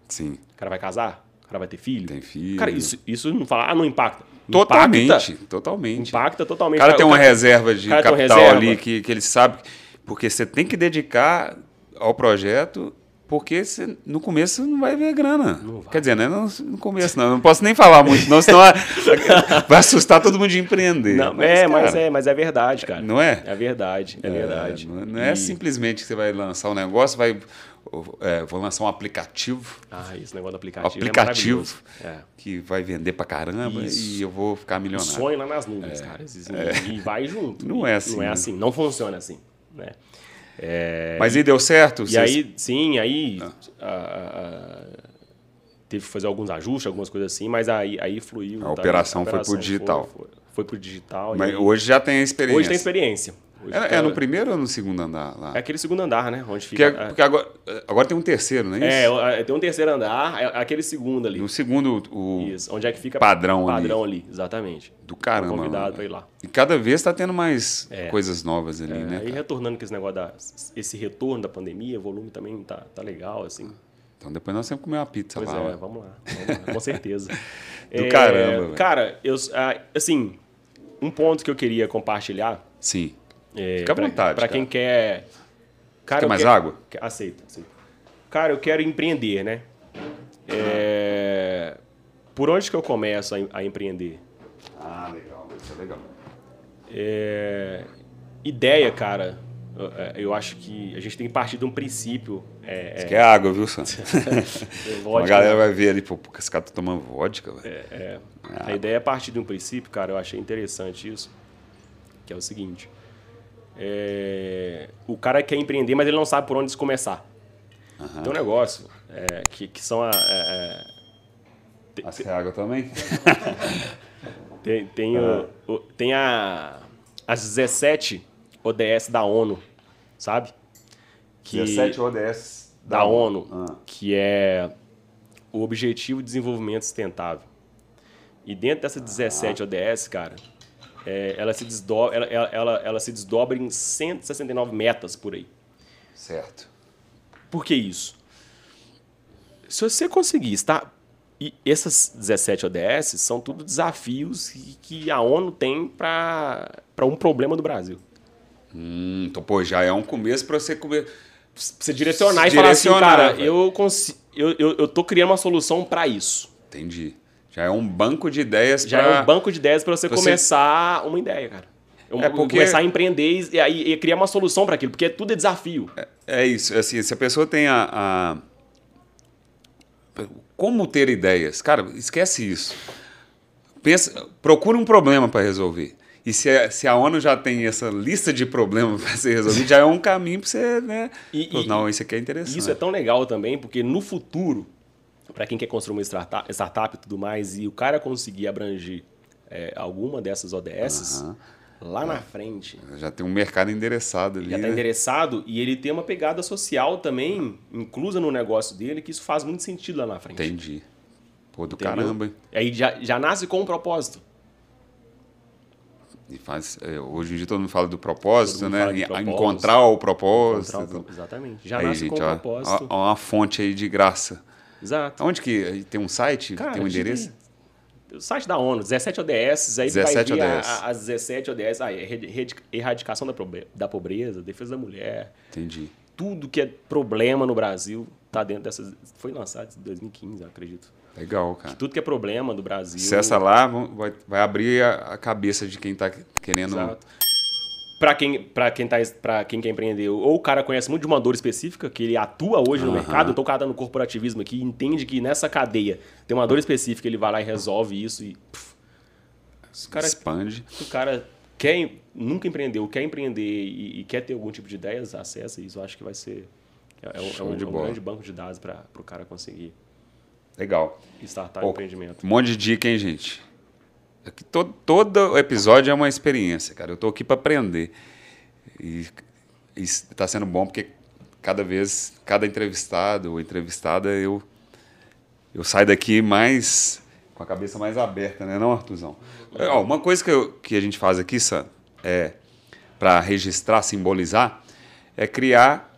Sim. O cara vai casar? O cara vai ter filho? Tem filho. Cara, isso, isso não fala, ah, não impacta. Totalmente, impacta, totalmente. Impacta totalmente. O cara tem uma cara, reserva de capital reserva. ali que, que ele sabe. Porque você tem que dedicar ao projeto, porque você, no começo você não vai ver grana. Vai. Quer dizer, né? No, no, começo não. Não posso nem falar muito, não, senão <laughs> vai assustar todo mundo de empreender. Não, mas, é, cara, mas é, mas é verdade, cara. Não é? É verdade, é, é verdade. Não é, e... simplesmente que você vai lançar um negócio, vai. É, vou lançar um aplicativo. Ah, isso, negócio do aplicativo. É aplicativo é que vai vender pra caramba isso. e eu vou ficar milionário. sonho lá nas nuvens, é. cara. E vai junto. Não é assim. Não é assim, não funciona assim. Né? É, Mas aí deu certo? E vocês... aí, sim, aí. Ah. A, a, teve que fazer alguns ajustes, algumas coisas assim, mas aí, aí fluiu. A tá? operação foi pro digital. Foi, foi, foi pro digital. Mas e hoje já tem a experiência. hoje tem experiência. Hoje É, tá- é no primeiro ou no segundo andar lá? é aquele segundo andar, né? Onde porque, fica. porque agora, agora tem um terceiro, não é isso? é, tem um terceiro andar, é aquele segundo ali. No segundo, o Isso, onde é que fica padrão ali. padrão ali. exatamente. do caramba. convidado pra ir lá. E cada vez tá tendo mais É. coisas novas ali, né? Aí cara? retornando com esse negócio da esse retorno da pandemia, o volume também tá, tá legal, assim. Então depois nós temos que comer uma pizza Pois lá. é, ó. vamos lá, vamos lá, com certeza. <laughs> Do caramba. Cara, eu, ah, assim, um ponto que eu queria compartilhar. Sim. É, Fica à pra- vontade, Pra cara. quem quer. Cara, Quer mais quero- água? que- Aceita, aceita. Cara, eu quero empreender, né? É, Por onde que eu começo a, a empreender? Ah, legal. Isso é legal. É, Ideia, cara. eu- é, Eu acho que a gente tem que partir de um princípio. É, Isso aqui é água, viu, Sam? <laughs> é, a galera vai ver ali, pô, porque esse cara tá tomando vodka, velho. É, a ideia é partir de um princípio, cara, eu achei interessante isso, que é o seguinte. É, o cara quer empreender, mas ele não sabe por onde começar. Tem um negócio é, que, que são a, é, é, quer água também? <laughs> tem, tem, o- o- tem a, as 17 ODS da ONU, sabe? Que- 17 ODS da ONU, Ah. que é o Objetivo de Desenvolvimento Sustentável. E dentro dessa 17 ODS, cara, é, ela, se desdobra, ela, ela, ela, ela se desdobra em 169 metas por aí. Certo. Por que isso? Se você conseguir estar. E essas 17 ODS são tudo desafios que, a ONU tem para um problema do Brasil. Hum, então, pô, já é um começo pra você comer. Você direcionar e falar assim, cara, velho. eu, consi- eu, eu, eu tô criando uma solução para isso. Entendi. Já é um banco de ideias Já pra... é um banco de ideias para você, Você- começar uma ideia, cara. Um- É porque- Começar a empreender e, e- e criar uma solução para aquilo, porque tudo é desafio. É isso, assim, se a pessoa tem a, a- Como ter ideias? Cara, esquece isso. Pensa, procura um problema para resolver. E se a, se a ONU já tem essa lista de problemas para ser resolvido, já é um caminho para você, né? <laughs> E- Pô, não, isso aqui é interessante. Isso é tão legal também, porque no futuro, para quem quer construir uma startup, startup e tudo mais, e o cara conseguir abranger é, alguma dessas ODS, Aham. lá na frente, Já tem um mercado endereçado ali. já está né? endereçado e ele tem uma pegada social também inclusa no negócio dele, que isso faz muito sentido lá na frente. Entendi. Pô, do Entendeu? caramba, hein? Aí já, já nasce com um propósito. E faz, é, hoje em dia todo mundo fala do propósito, né? propósito. Encontrar o propósito. Encontrar o Exatamente. Já Aí, nasce gente, com um ó, propósito. ó, ó uma fonte aí de graça. Exato. Onde que tem um site? Cara, tem um endereço? O site da ONU, 17 ODS, aí você 17 vai a- as 17 ODS, aí, erradicação da, da pobreza, defesa da mulher, Entendi. tudo que é problema no Brasil tá dentro dessas... Foi lançado em 2015, eu acredito. Legal, cara. Tudo que é problema do Brasil... Acessa lá, vai, vai abrir a, cabeça de quem tá querendo. Exato. Pra quem, pra, quem tá, pra quem quer empreender, ou o cara conhece muito de uma dor específica, que ele atua hoje no Aham. mercado, então o cara tá no corporativismo aqui, entende que nessa cadeia tem uma dor específica, ele vai lá e resolve isso e... puf, o cara Expande. Se o cara quer, nunca empreendeu, quer empreender e, e quer ter algum tipo de ideias, acessa isso. Eu acho que vai ser é, é um, é um- é um grande banco de dados para o cara conseguir Legal. startar Pô, empreendimento. Um monte de dica, hein, gente? Aqui, todo, todo episódio é uma experiência, cara. Eu tô aqui para aprender. E está sendo bom porque cada vez, cada entrevistado ou entrevistada, eu, eu saio daqui mais com a cabeça mais aberta, né, não, Artuzão? É, ó, uma coisa que, eu- que a gente faz aqui, Sam, é para registrar, simbolizar, é criar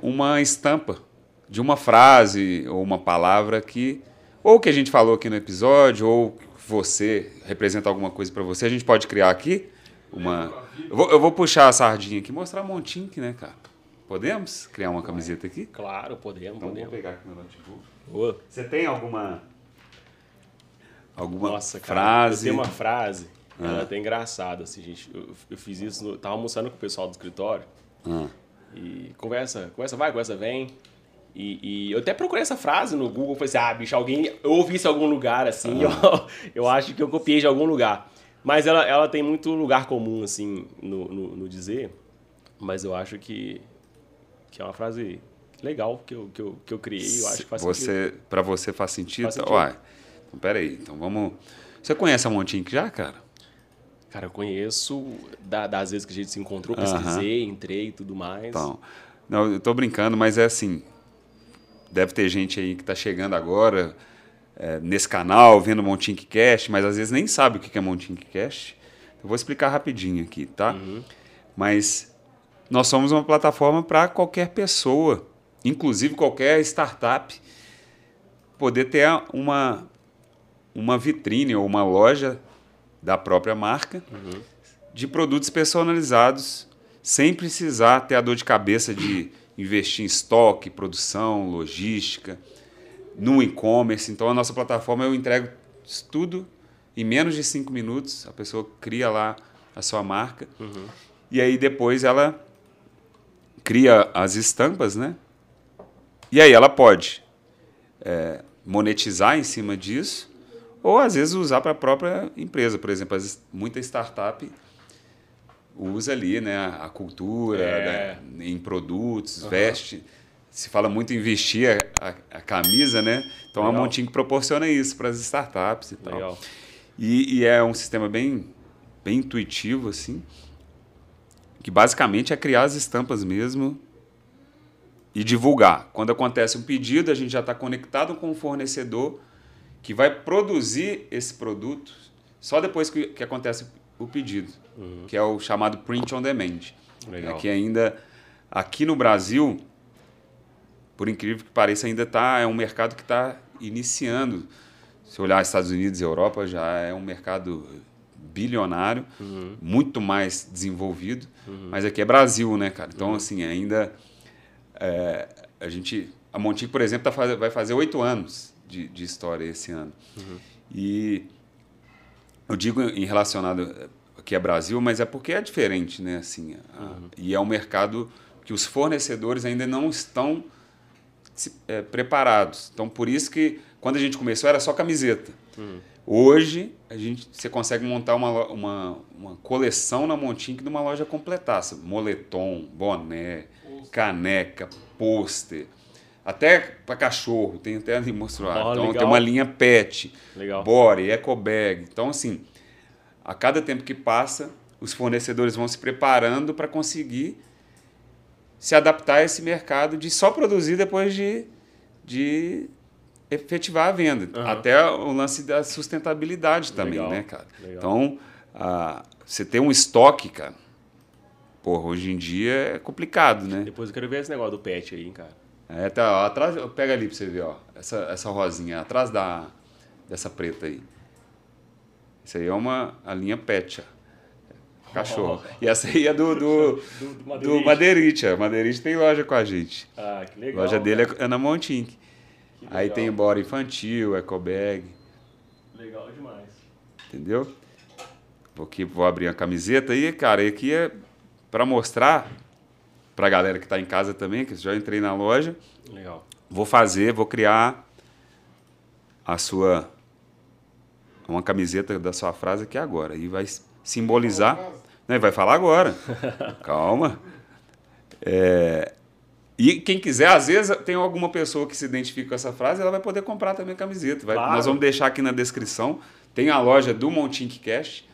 uma estampa de uma frase ou uma palavra que ou que a gente falou aqui no episódio ou você representa alguma coisa para você, a gente pode criar aqui uma eu vou, eu vou puxar a sardinha aqui, e mostrar um montinho aqui, né, cara? Podemos criar uma camiseta aqui? Claro, podemos, Então vou podemos. pegar aqui meu notebook. Boa. Você tem alguma alguma Nossa, cara, frase? tenho uma frase, Ah. ela é até engraçada, assim, gente. Eu, eu fiz isso, no, tava almoçando com o pessoal do escritório Ah, e conversa, conversa vai, conversa vem. E, e eu até procurei essa frase no Google, falei assim, ah, bicho, alguém, eu ouvi isso em algum lugar, assim, <laughs> eu, eu acho que eu copiei de algum lugar. Mas ela, ela tem muito lugar comum, assim, no, no, no dizer, mas eu acho que, que é uma frase legal que eu, que eu, que eu criei. Eu acho que faz você, sentido. Para você faz sentido? Faz sentido. Uai, então peraí. Então vamos. Você conhece a Montink já, cara? Cara, eu conheço da- das vezes que a gente se encontrou, pesquisei, entrei e tudo mais. Então, não, eu tô brincando, mas é assim. Deve ter gente aí que está chegando agora é, nesse canal, vendo o Montink Cast, mas às vezes nem sabe o que é Montink Cast. Eu vou explicar rapidinho aqui, tá? Mas nós somos uma plataforma para qualquer pessoa, inclusive qualquer startup, poder ter uma, uma vitrine ou uma loja da própria marca de produtos personalizados sem precisar ter a dor de cabeça de investir em estoque, produção, logística, no e-commerce. Então, a nossa plataforma eu entrego tudo em menos de cinco minutos. A pessoa cria lá a sua marca e aí depois ela cria as estampas, né? E aí ela pode é, monetizar em cima disso ou às vezes usar para a própria empresa. Por exemplo, muita startup usa ali né, a cultura É. né, em produtos, veste. Se fala muito em vestir a, a- a camisa, né? Então a Legal. Montink proporciona isso para as startups e tal. Legal. E, e é um sistema bem, bem intuitivo, assim, que basicamente é criar as estampas mesmo e divulgar. Quando acontece um pedido, a gente já está conectado com o fornecedor que vai produzir esse produto só depois que, que acontece o pedido, que é o chamado print on demand. Legal. É que ainda aqui no Brasil, por incrível que pareça, ainda tá é um mercado que está iniciando. Se olhar Estados Unidos e Europa, já é um mercado bilionário, muito mais desenvolvido. Mas aqui é Brasil, né, cara? Então, assim, ainda é, a gente, a Montico, por exemplo, tá vai fazer oito anos de, de história esse ano. E eu digo em relacionado que é Brasil, mas é porque é diferente, né? Assim, a- E é um mercado que os fornecedores ainda não estão se- é, preparados. Então, por isso que quando a gente começou era só camiseta. Hoje, a gente, você consegue montar uma, uma, uma coleção na Montink de uma loja completaça. Moletom, boné, caneca, pôster. Até para cachorro, tem até ali mostrado. Ó, então, legal. tem uma linha pet, Legal. body, eco bag. Então, assim, a cada tempo que passa, os fornecedores vão se preparando para conseguir se adaptar a esse mercado de só produzir depois de, de efetivar a venda. Aham. Até o lance da sustentabilidade também, Legal, né, cara? legal. Então, ah, você ter um estoque, cara, porra, hoje em dia é complicado, né? Depois eu quero ver esse negócio do pet aí, hein, cara. É, tá, ó, atrás, pega ali pra você ver, ó. Essa, essa rosinha, atrás da, dessa preta aí. Isso aí é uma a linha pet, ó. Cachorro. E essa aí é do, do, <laughs> Do- do do Madeirite. Ó. Madeirite tem loja com a gente. Ah, que A legal. loja dele cara. é, é na Montink. Aí tem bora infantil, eco bag, Legal demais. entendeu? Porque vou abrir a camiseta aí, cara, e aqui é para mostrar pra galera que tá em casa também, que eu já entrei na loja. Legal. Vou fazer, vou criar a sua uma camiseta da sua frase aqui agora e vai simbolizar, né? Vai falar agora. <laughs> Calma. É, e quem quiser, às vezes tem alguma pessoa que se identifica com essa frase, ela vai poder comprar também a camiseta. Vai- Claro. Nós vamos deixar aqui na descrição. Tem a loja do Montink Cash,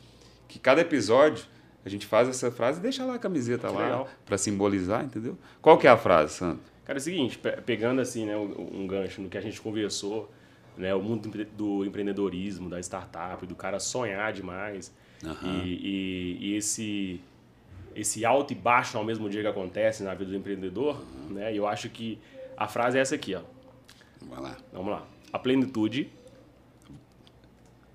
que cada episódio a gente faz essa frase e deixa lá a camiseta Que lá para simbolizar, entendeu? Qual que é a frase, Sandro? Cara, é o seguinte, pe- pegando assim, né, um gancho no que a gente conversou, né, o mundo do empre- do empreendedorismo, da startup, do cara sonhar demais, Aham. e, e- e esse esse alto e baixo ao mesmo dia que acontece na vida do empreendedor, né, e eu acho que a frase é essa aqui, ó. Vai lá. Vamos lá. A plenitude,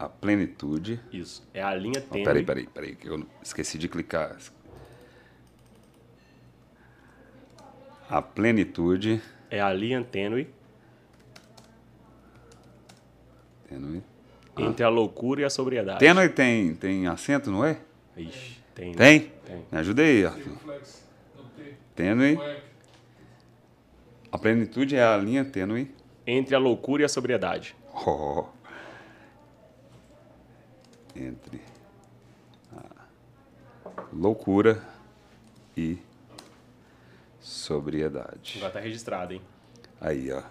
A plenitude. isso, é a linha tênue. peraí, peraí, peraí, que eu esqueci de clicar. A plenitude. É a linha tênue Tênue. entre a loucura e a sobriedade. Tênue tem, tem acento, não é? Ixi, tem. né? Tem? Tem. Me ajuda aí, Arthur. Tênue. É. A plenitude é a linha tênue. Entre a loucura e a sobriedade. Oh. Entre a loucura e Sobriedade. Agora tá registrado, hein? Aí, ó.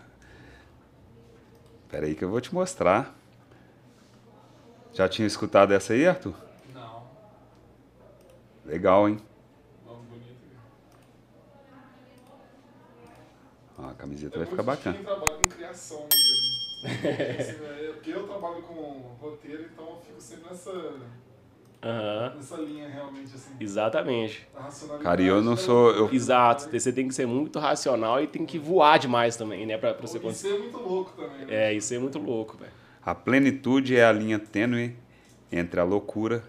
Espera aí que eu vou te mostrar. Já tinha escutado essa aí, Arthur? Não. Legal, hein? Nome bonito. Ó, a camiseta É vai ficar de bacana. Quem trabalha com criação, né? Assim, é, Porque eu trabalho com roteiro, então eu fico sempre nessa, Aham. nessa linha realmente, assim, Exatamente. Cara, e eu não né? sou- eu- Exato. Você tem que ser muito racional e tem que voar demais também, né? Pra, pra você conseguir. ser muito louco também, né? É, isso é muito louco, velho. A plenitude é a linha tênue entre a loucura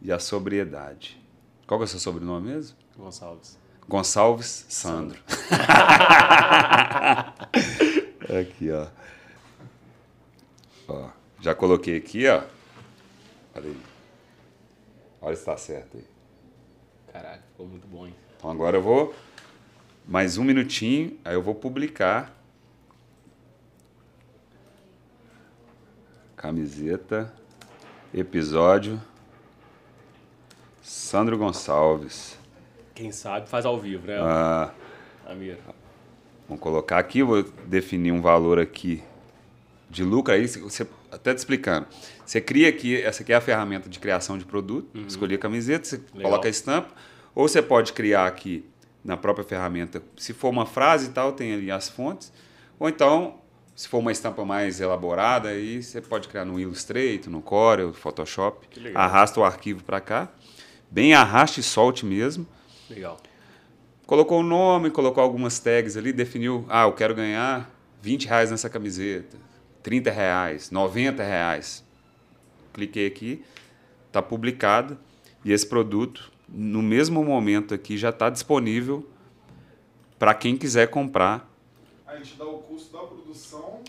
e a sobriedade. Qual que é o seu sobrenome mesmo? Gonçalves. Gonçalves Sandro. <laughs> aqui, ó. Ó, já coloquei aqui, ó. Olha aí. Olha se tá certo aí. Caraca, ficou muito bom, hein? Então agora eu vou mais um minutinho, aí eu vou publicar camiseta, episódio Sandro Gonçalves. Quem sabe faz ao vivo, né, Ah, Amir? vamos colocar aqui, vou definir um valor aqui de lucro aí, você até te explicando. Você cria aqui, essa aqui é a ferramenta de criação de produto, escolher a camiseta, você Legal. coloca a estampa, ou você pode criar aqui na própria ferramenta, se for uma frase e tal, tem ali as fontes, ou então, se for uma estampa mais elaborada, aí você pode criar no Illustrator, no Corel, Photoshop, arrasta o arquivo para cá, bem arraste e solte mesmo, Legal. colocou o nome, colocou algumas tags ali, definiu, ah, eu quero ganhar 20 reais nessa camiseta, 30 reais, 90 reais. Cliquei aqui, está publicado e esse produto, no mesmo momento aqui, já está disponível para quem quiser comprar. A gente dá o custo da produção,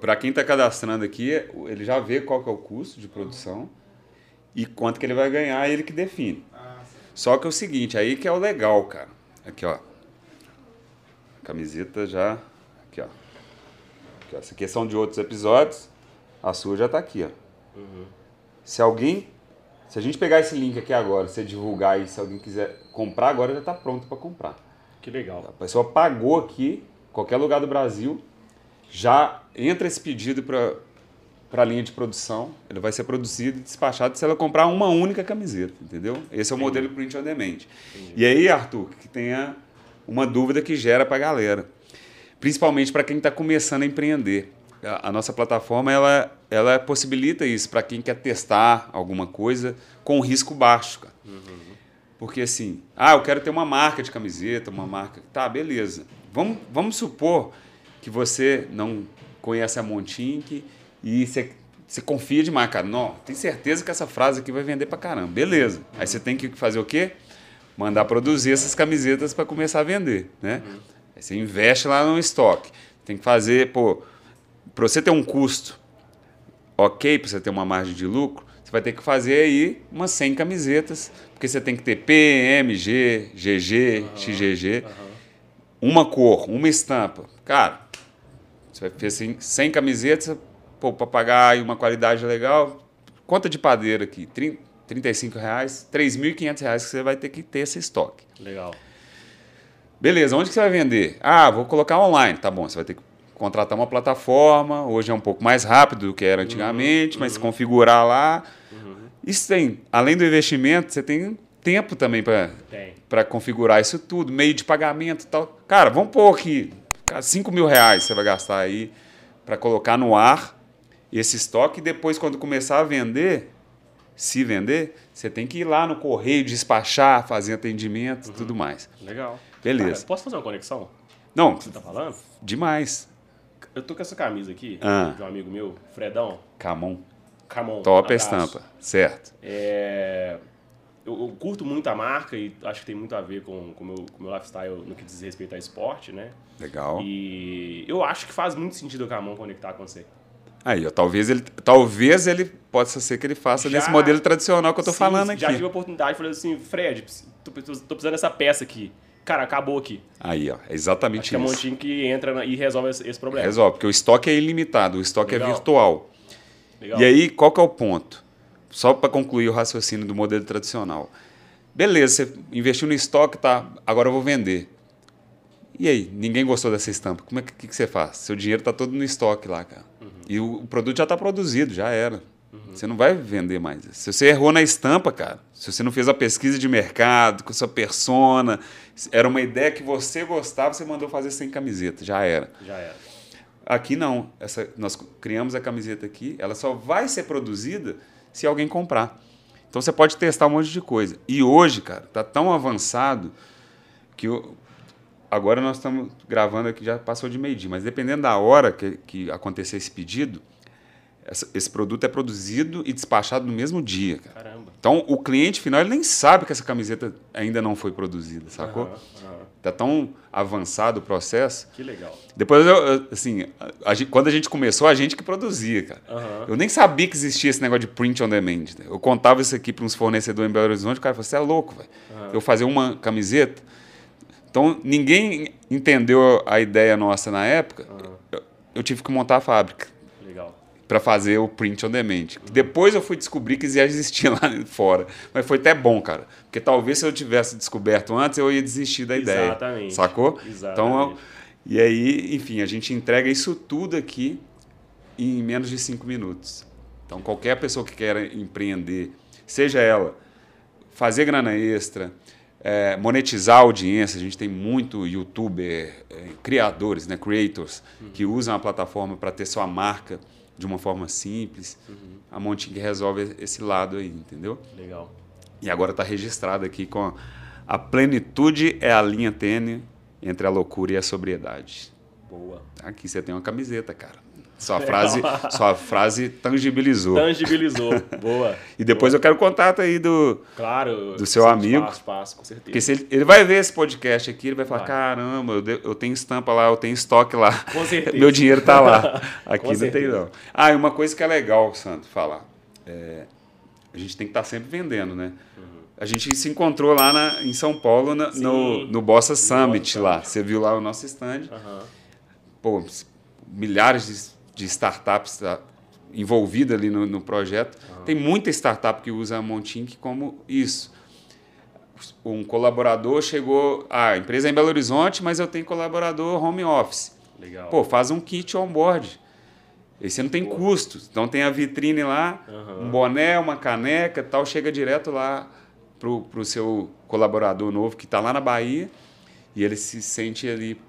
Para quem está cadastrando aqui, ele já vê qual que é o custo de produção e quanto que ele vai ganhar, ele que define. ah, Só que é o seguinte, aí que é o legal, cara. Aqui, ó. Camiseta já. Aqui, ó. Aqui, ó. Essa aqui são de outros episódios. A sua já tá aqui, ó. Se alguém. Se a gente pegar esse link aqui agora, você divulgar aí, se alguém quiser comprar, agora já tá pronto para comprar. Que legal. A pessoa pagou aqui, qualquer lugar do Brasil, já entra esse pedido para para a linha de produção, ele vai ser produzido e despachado se ela comprar uma única camiseta, entendeu? Esse é o modelo print on demand. E aí, Arthur, que tenha uma dúvida que gera para a galera, principalmente para quem está começando a empreender. A, a nossa plataforma ela, ela possibilita isso para quem quer testar alguma coisa com risco baixo, cara. Porque assim, ah, eu quero ter uma marca de camiseta, uma marca. Tá, beleza. Vamos, vamos supor que você não conhece a Montink e você, você confia demais, cara. Não, tem certeza que essa frase aqui vai vender pra caramba. Beleza. Aí você tem que fazer o quê? Mandar produzir essas camisetas para começar a vender, né? Aí você investe lá no estoque. Tem que fazer, pô, para você ter um custo ok, para você ter uma margem de lucro, você vai ter que fazer aí umas 100 camisetas, porque você tem que ter P, M, G, GG, XGG, uma cor, uma estampa. Cara, você vai fazer 100 camisetas, pô, para pagar aí uma qualidade legal, conta de padeiro aqui, 30, 35 reais, 3.500 reais que você vai ter que ter esse estoque. Legal. Beleza, onde que você vai vender? Ah, vou colocar online. Tá bom, você vai ter que contratar uma plataforma. Hoje é um pouco mais rápido do que era antigamente, mas configurar lá. Isso tem, além do investimento, você tem tempo também para configurar isso tudo, meio de pagamento e tal. Cara, vamos pôr aqui, 5 mil reais você vai gastar aí para colocar no ar esse estoque e depois, quando começar a vender, se vender, você tem que ir lá no correio, despachar, fazer atendimento e tudo mais. Legal. Beleza. Cara, posso fazer uma conexão? Não, Você tá falando? demais. Eu tô com essa camisa aqui, Ah. de um amigo meu, Fredão. Camon. Camon. Top abraço. estampa. Certo. É, eu, eu curto muito a marca e acho que tem muito a ver com o meu, com o meu lifestyle no que diz respeito a esporte, né? Legal. E eu acho que faz muito sentido o Camon conectar com você. Aí, ó, talvez ele, talvez ele possa ser que ele faça Já- nesse modelo tradicional que eu tô Sim, falando aqui. Já tive a oportunidade, falei assim, Fred, tô, tô- tô precisando dessa peça aqui. Cara, acabou aqui. Aí, ó, é Acho exatamente que é um isso. montinho que entra na- e resolve esse, esse problema. Resolve, porque o estoque é ilimitado, o estoque Legal. é virtual. Legal. E aí, qual que é o ponto? Só para concluir o raciocínio do modelo tradicional. Beleza, você investiu no estoque, tá? Agora eu vou vender. E aí, ninguém gostou dessa estampa. Como é que, que, que você faz? Seu dinheiro está todo no estoque lá, cara. Uhum. E o, o, produto já está produzido, já era. Uhum. Você não vai vender mais. Se você errou na estampa, cara, se você não fez a pesquisa de mercado com sua persona, era uma ideia que você gostava, você mandou fazer sem camiseta, já era. Já era. Aqui não. Essa, nós criamos a camiseta aqui, ela só vai ser produzida se alguém comprar. Então você pode testar um monte de coisa. E hoje, cara, tá tão avançado que eu, agora nós estamos gravando aqui, já passou de meio-dia, mas dependendo da hora que, que acontecer esse pedido, esse produto é produzido e despachado no mesmo dia. Cara. Caramba. Então o cliente final ele nem sabe que essa camiseta ainda não foi produzida, sacou? Uhum, uhum. Tá tão avançado o processo. Que legal. Depois, eu, assim, a, a, quando a gente começou, a gente que produzia, cara. Uhum. Eu nem sabia que existia esse negócio de print on demand. Né? Eu contava isso aqui para uns fornecedores em Belo Horizonte, o cara falou, você é louco, velho. Eu fazer uma camiseta então, ninguém entendeu a ideia nossa na época. Eu, eu, tive que montar a fábrica. Para fazer o print on demand. Depois eu fui descobrir que já existia <laughs> lá fora. Mas foi até bom, cara. Porque talvez se eu tivesse descoberto antes, eu ia desistir da ideia. Exatamente. Sacou? Exatamente. Então, e aí, enfim, a gente entrega isso tudo aqui em menos de cinco minutos. Então, qualquer pessoa que queira empreender, seja ela fazer grana extra, é, monetizar a audiência. A gente tem muito youtuber, é, criadores, né, creators, uhum. que usam a plataforma para ter sua marca de uma forma simples. Uhum. A Monting resolve esse lado aí, entendeu? Legal. E agora está registrado aqui com a plenitude é a linha tênue entre a loucura e a sobriedade. Boa. Aqui você tem uma camiseta, cara. Sua frase, sua frase tangibilizou. Tangibilizou, <laughs> boa. e depois boa. eu quero contato aí do, claro, do seu amigo. Passo, passo, com certeza. Porque se ele, ele vai ver esse podcast aqui, ele vai falar: vai. caramba, eu, de, eu tenho estampa lá, eu tenho estoque lá. Com certeza. <laughs> Meu dinheiro tá lá. <laughs> Aqui não certeza. tem, não. Ah, e uma coisa que é legal, Santo, falar. É, a gente tem que estar tá sempre vendendo, né? Uhum. A gente se encontrou lá na, em São Paulo na, no, no Bossa Summit no lá. Você viu lá o nosso stand. Uhum. Pô, milhares de de startups tá, envolvida ali no, no projeto. Uhum. Tem muita startup que usa a Montink como isso. Um colaborador chegou, ah, a empresa é em Belo Horizonte, mas eu tenho colaborador home office. Legal. Pô, faz um kit on-board. Esse não tem Pô. custo. Então tem a vitrine lá, uhum. um boné, uma caneca tal, chega direto lá para o seu colaborador novo que está lá na Bahia e ele se sente ali,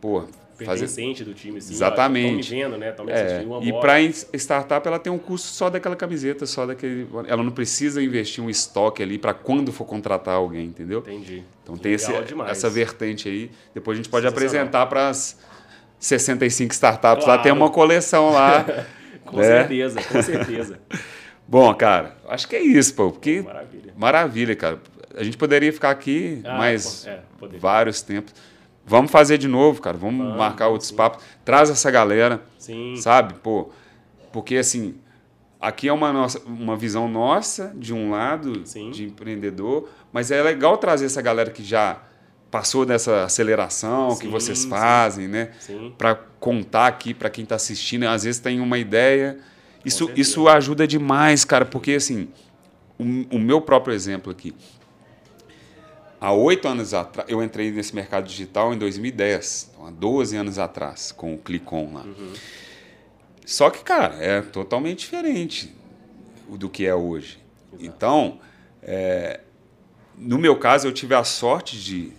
pô, pertencente do time. Assim, Exatamente. Vendo, né? É, E para startup, ela tem um custo só daquela camiseta, só daquele. Ela não precisa investir um estoque ali para quando for contratar alguém, entendeu? Entendi. Então tem esse, essa vertente aí. Depois a gente pode apresentar para as 65 startups claro. lá, tem uma coleção lá. <laughs> com né? certeza, com certeza. <laughs> Bom, cara, acho que é isso, pô. Porque maravilha. Maravilha, cara. A gente poderia ficar aqui ah, mais é, vários tempos. Vamos fazer de novo, cara. Vamos, Vamos marcar outros sim. papos. Traz essa galera. Sim. Sabe? Pô, porque assim, aqui é uma, nossa, uma visão nossa, de um lado, sim. de empreendedor, mas é legal trazer essa galera que já passou dessa aceleração sim, que vocês fazem, né? Para contar aqui para quem está assistindo. Às vezes tem uma ideia. Isso, isso ajuda demais, cara, porque assim, o, o meu próprio exemplo aqui há oito anos atrás, eu entrei nesse mercado digital em 2010, então, há 12 anos atrás, com o Clicon lá. Uhum. Só que, cara, é totalmente diferente do que é hoje. Exato. Então, é, no meu caso, eu tive a sorte de.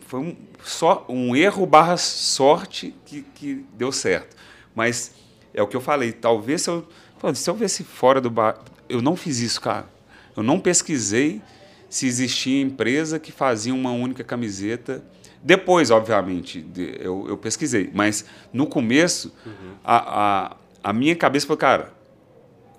Foi um, só, um erro barra sorte que, que deu certo. Mas é o que eu falei, talvez se eu. Se eu visse fora do bar. Eu não fiz isso, cara. Eu não pesquisei se existia empresa que fazia uma única camiseta. Depois, obviamente, eu, eu pesquisei, mas no começo, uhum. a, a, a, minha cabeça foi, cara,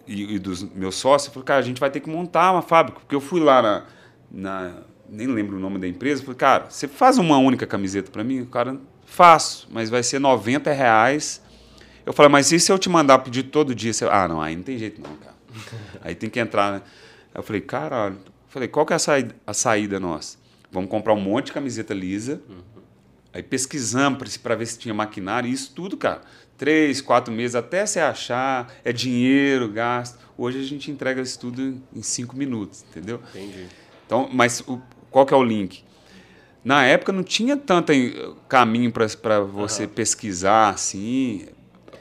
e, e, dos meus sócios, falou, cara, a gente vai ter que montar uma fábrica, porque eu fui lá na, na nem lembro o nome da empresa, falei, cara, você faz uma única camiseta para mim? O cara, faço, mas vai ser 90 reais. Eu falei, mas e se eu te mandar pedir todo dia? Você, ah, não, aí não tem jeito não, cara. <laughs> aí tem que entrar, né? Aí eu falei, cara, Falei, qual que é a saída, a saída nossa? Vamos comprar um monte de camiseta lisa. Uhum. Aí pesquisamos para ver se tinha maquinário, isso tudo, cara. Três, quatro meses até você achar, é dinheiro, gasto. Hoje a gente entrega isso tudo em cinco minutos, entendeu? Entendi. Então, mas o, qual que é o link? na época não tinha tanto caminho para você pesquisar assim.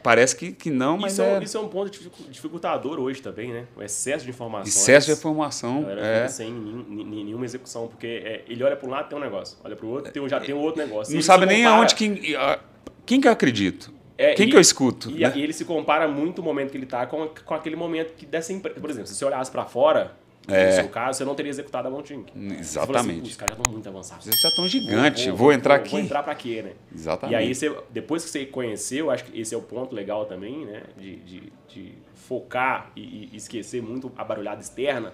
Parece que, que não, mas isso, é, é, um- isso é um ponto dificu- dificultador hoje também, né? O excesso de informações. excesso de informação. É. sem nenhum- nenhuma execução, porque é, ele olha para um lado tem um negócio, olha para o outro tem, já tem um outro negócio. Não sabe nem aonde que. a- Quem que eu acredito? É, Quem e- que eu escuto? E, né? e ele se compara muito o momento que ele tá com, com aquele momento que dessa empresa. Por exemplo, se você olhasse para fora, no seu caso, você não teria executado a. Você falou assim, É. Exatamente. "Pô, Os caras já estão muito avançados. Vocês já estão gigante. Vou, entrar aqui. Vou entrar para quê, né? Exatamente. E aí, você, depois que você conheceu, acho que esse é o ponto legal também, né? De, de, de focar e, e esquecer muito a barulhada externa.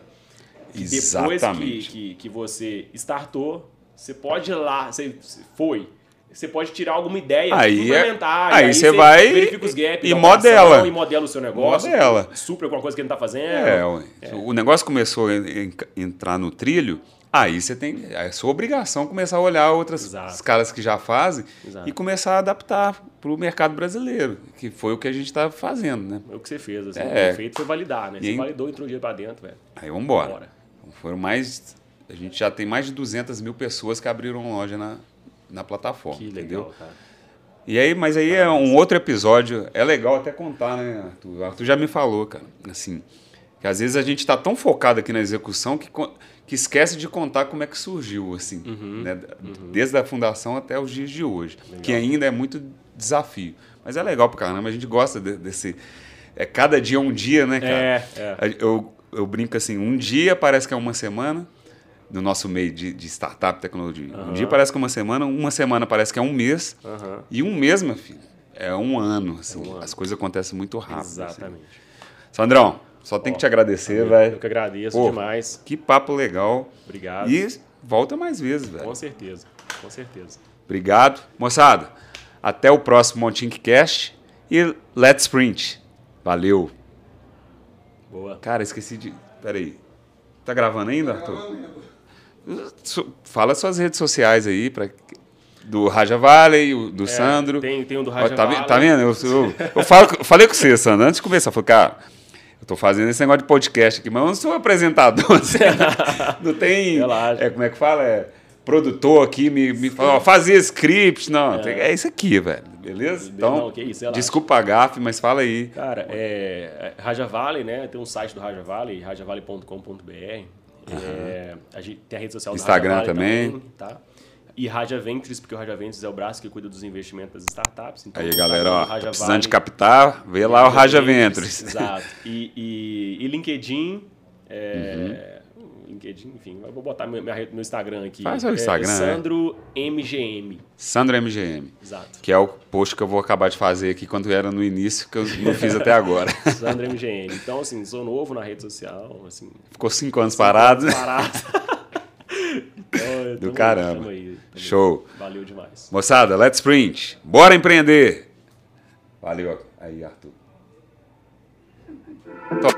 Que depois que, Exatamente. que, que você startou, você pode ir lá, você você foi. Você pode tirar alguma ideia, Aí é- implementar. e aí você vai verifica os gaps e modela. operação, E modela o seu negócio. Modela. Supra alguma coisa que ele não está fazendo. É, ué. o negócio começou a en- entrar no trilho, aí você tem. É sua obrigação começar a olhar outras Exato. os caras que já fazem Exato. e começar a adaptar para o mercado brasileiro, que foi o que a gente está fazendo, né? É o que você fez. Assim, É. O que feito foi validar, né? Você aí- validou, entrou um dinheiro para dentro, velho. Aí vamos embora. Bora. Foram mais. A gente já tem mais de 200 mil pessoas que abriram loja na, na plataforma. Que legal, entendeu? cara. E aí, mas aí é um outro episódio. É legal até contar, né, Arthur? Arthur já me falou, cara. Assim, que às vezes a gente está tão focado aqui na execução que, que esquece de contar como é que surgiu, assim, Uhum. né? Desde a fundação até os dias de hoje, que ainda é muito desafio. Mas é legal pra caramba, a gente gosta de- desse. É cada dia um dia, né, cara? É, é. Eu, eu brinco assim, um dia parece que é uma semana, no nosso meio de, de startup tecnologia. Um dia parece que é uma semana, uma semana parece que é um mês, Aham. e um mês, meu filho, é um ano. Assim, um ano. As coisas acontecem muito rápido. assim. Exatamente. Sandrão, só tenho Ó, que te agradecer, Eu velho. que agradeço Pô, demais. Que papo legal. Obrigado. E volta mais vezes, velho. Com certeza. Com certeza. Obrigado. Moçada, até o próximo Montinkcast e Let's Sprint. Valeu. Boa. Cara, esqueci de. Peraí. Tá gravando ainda, Arthur? Fala suas redes sociais aí, pra... do Raja Valley, do É, Sandro. Tem, tem um do Ó, Raja tá, Valley. tá vendo? Eu, eu, eu falo, falei com você, Sandro, antes de começar. Eu falei, cara, eu tô fazendo esse negócio de podcast aqui, mas eu não sou apresentador. <laughs> assim, não tem. Relaxa. É, como é que fala? É, produtor aqui me, me fala, fazia script. Não, tem- é. isso aqui, velho. Beleza? Então, Não, que isso, desculpa a gafe, mas fala aí. Cara, é, é, Raja Valley, né? Tem um site do Raja Valley, rajavalley.com.br. É, a gente tem a rede social do Instagram Valley também. tá? E Raja Ventures, porque o Raja Ventures é o braço que cuida dos investimentos das startups. Então, Aí, galera, Instagram ó, precisando de Valley, capital, vê lá o Raja Ventures. Exato. E, e, e LinkedIn. é, LinkedIn, enfim, eu vou botar meu, minha rede- meu Instagram aqui. Faz o É Instagram, é. Sandro MGM. Sandro MGM, Exato. que é o post que eu vou acabar de fazer aqui quando era no início, que eu não fiz até agora. <laughs> Sandro MGM. Então, assim, sou novo na rede social, assim, Ficou cinco anos parado. parado. Então, Do caramba. aí. Show. Valeu demais. Moçada, let's sprint. Bora empreender. Valeu aí, Arthur. Top.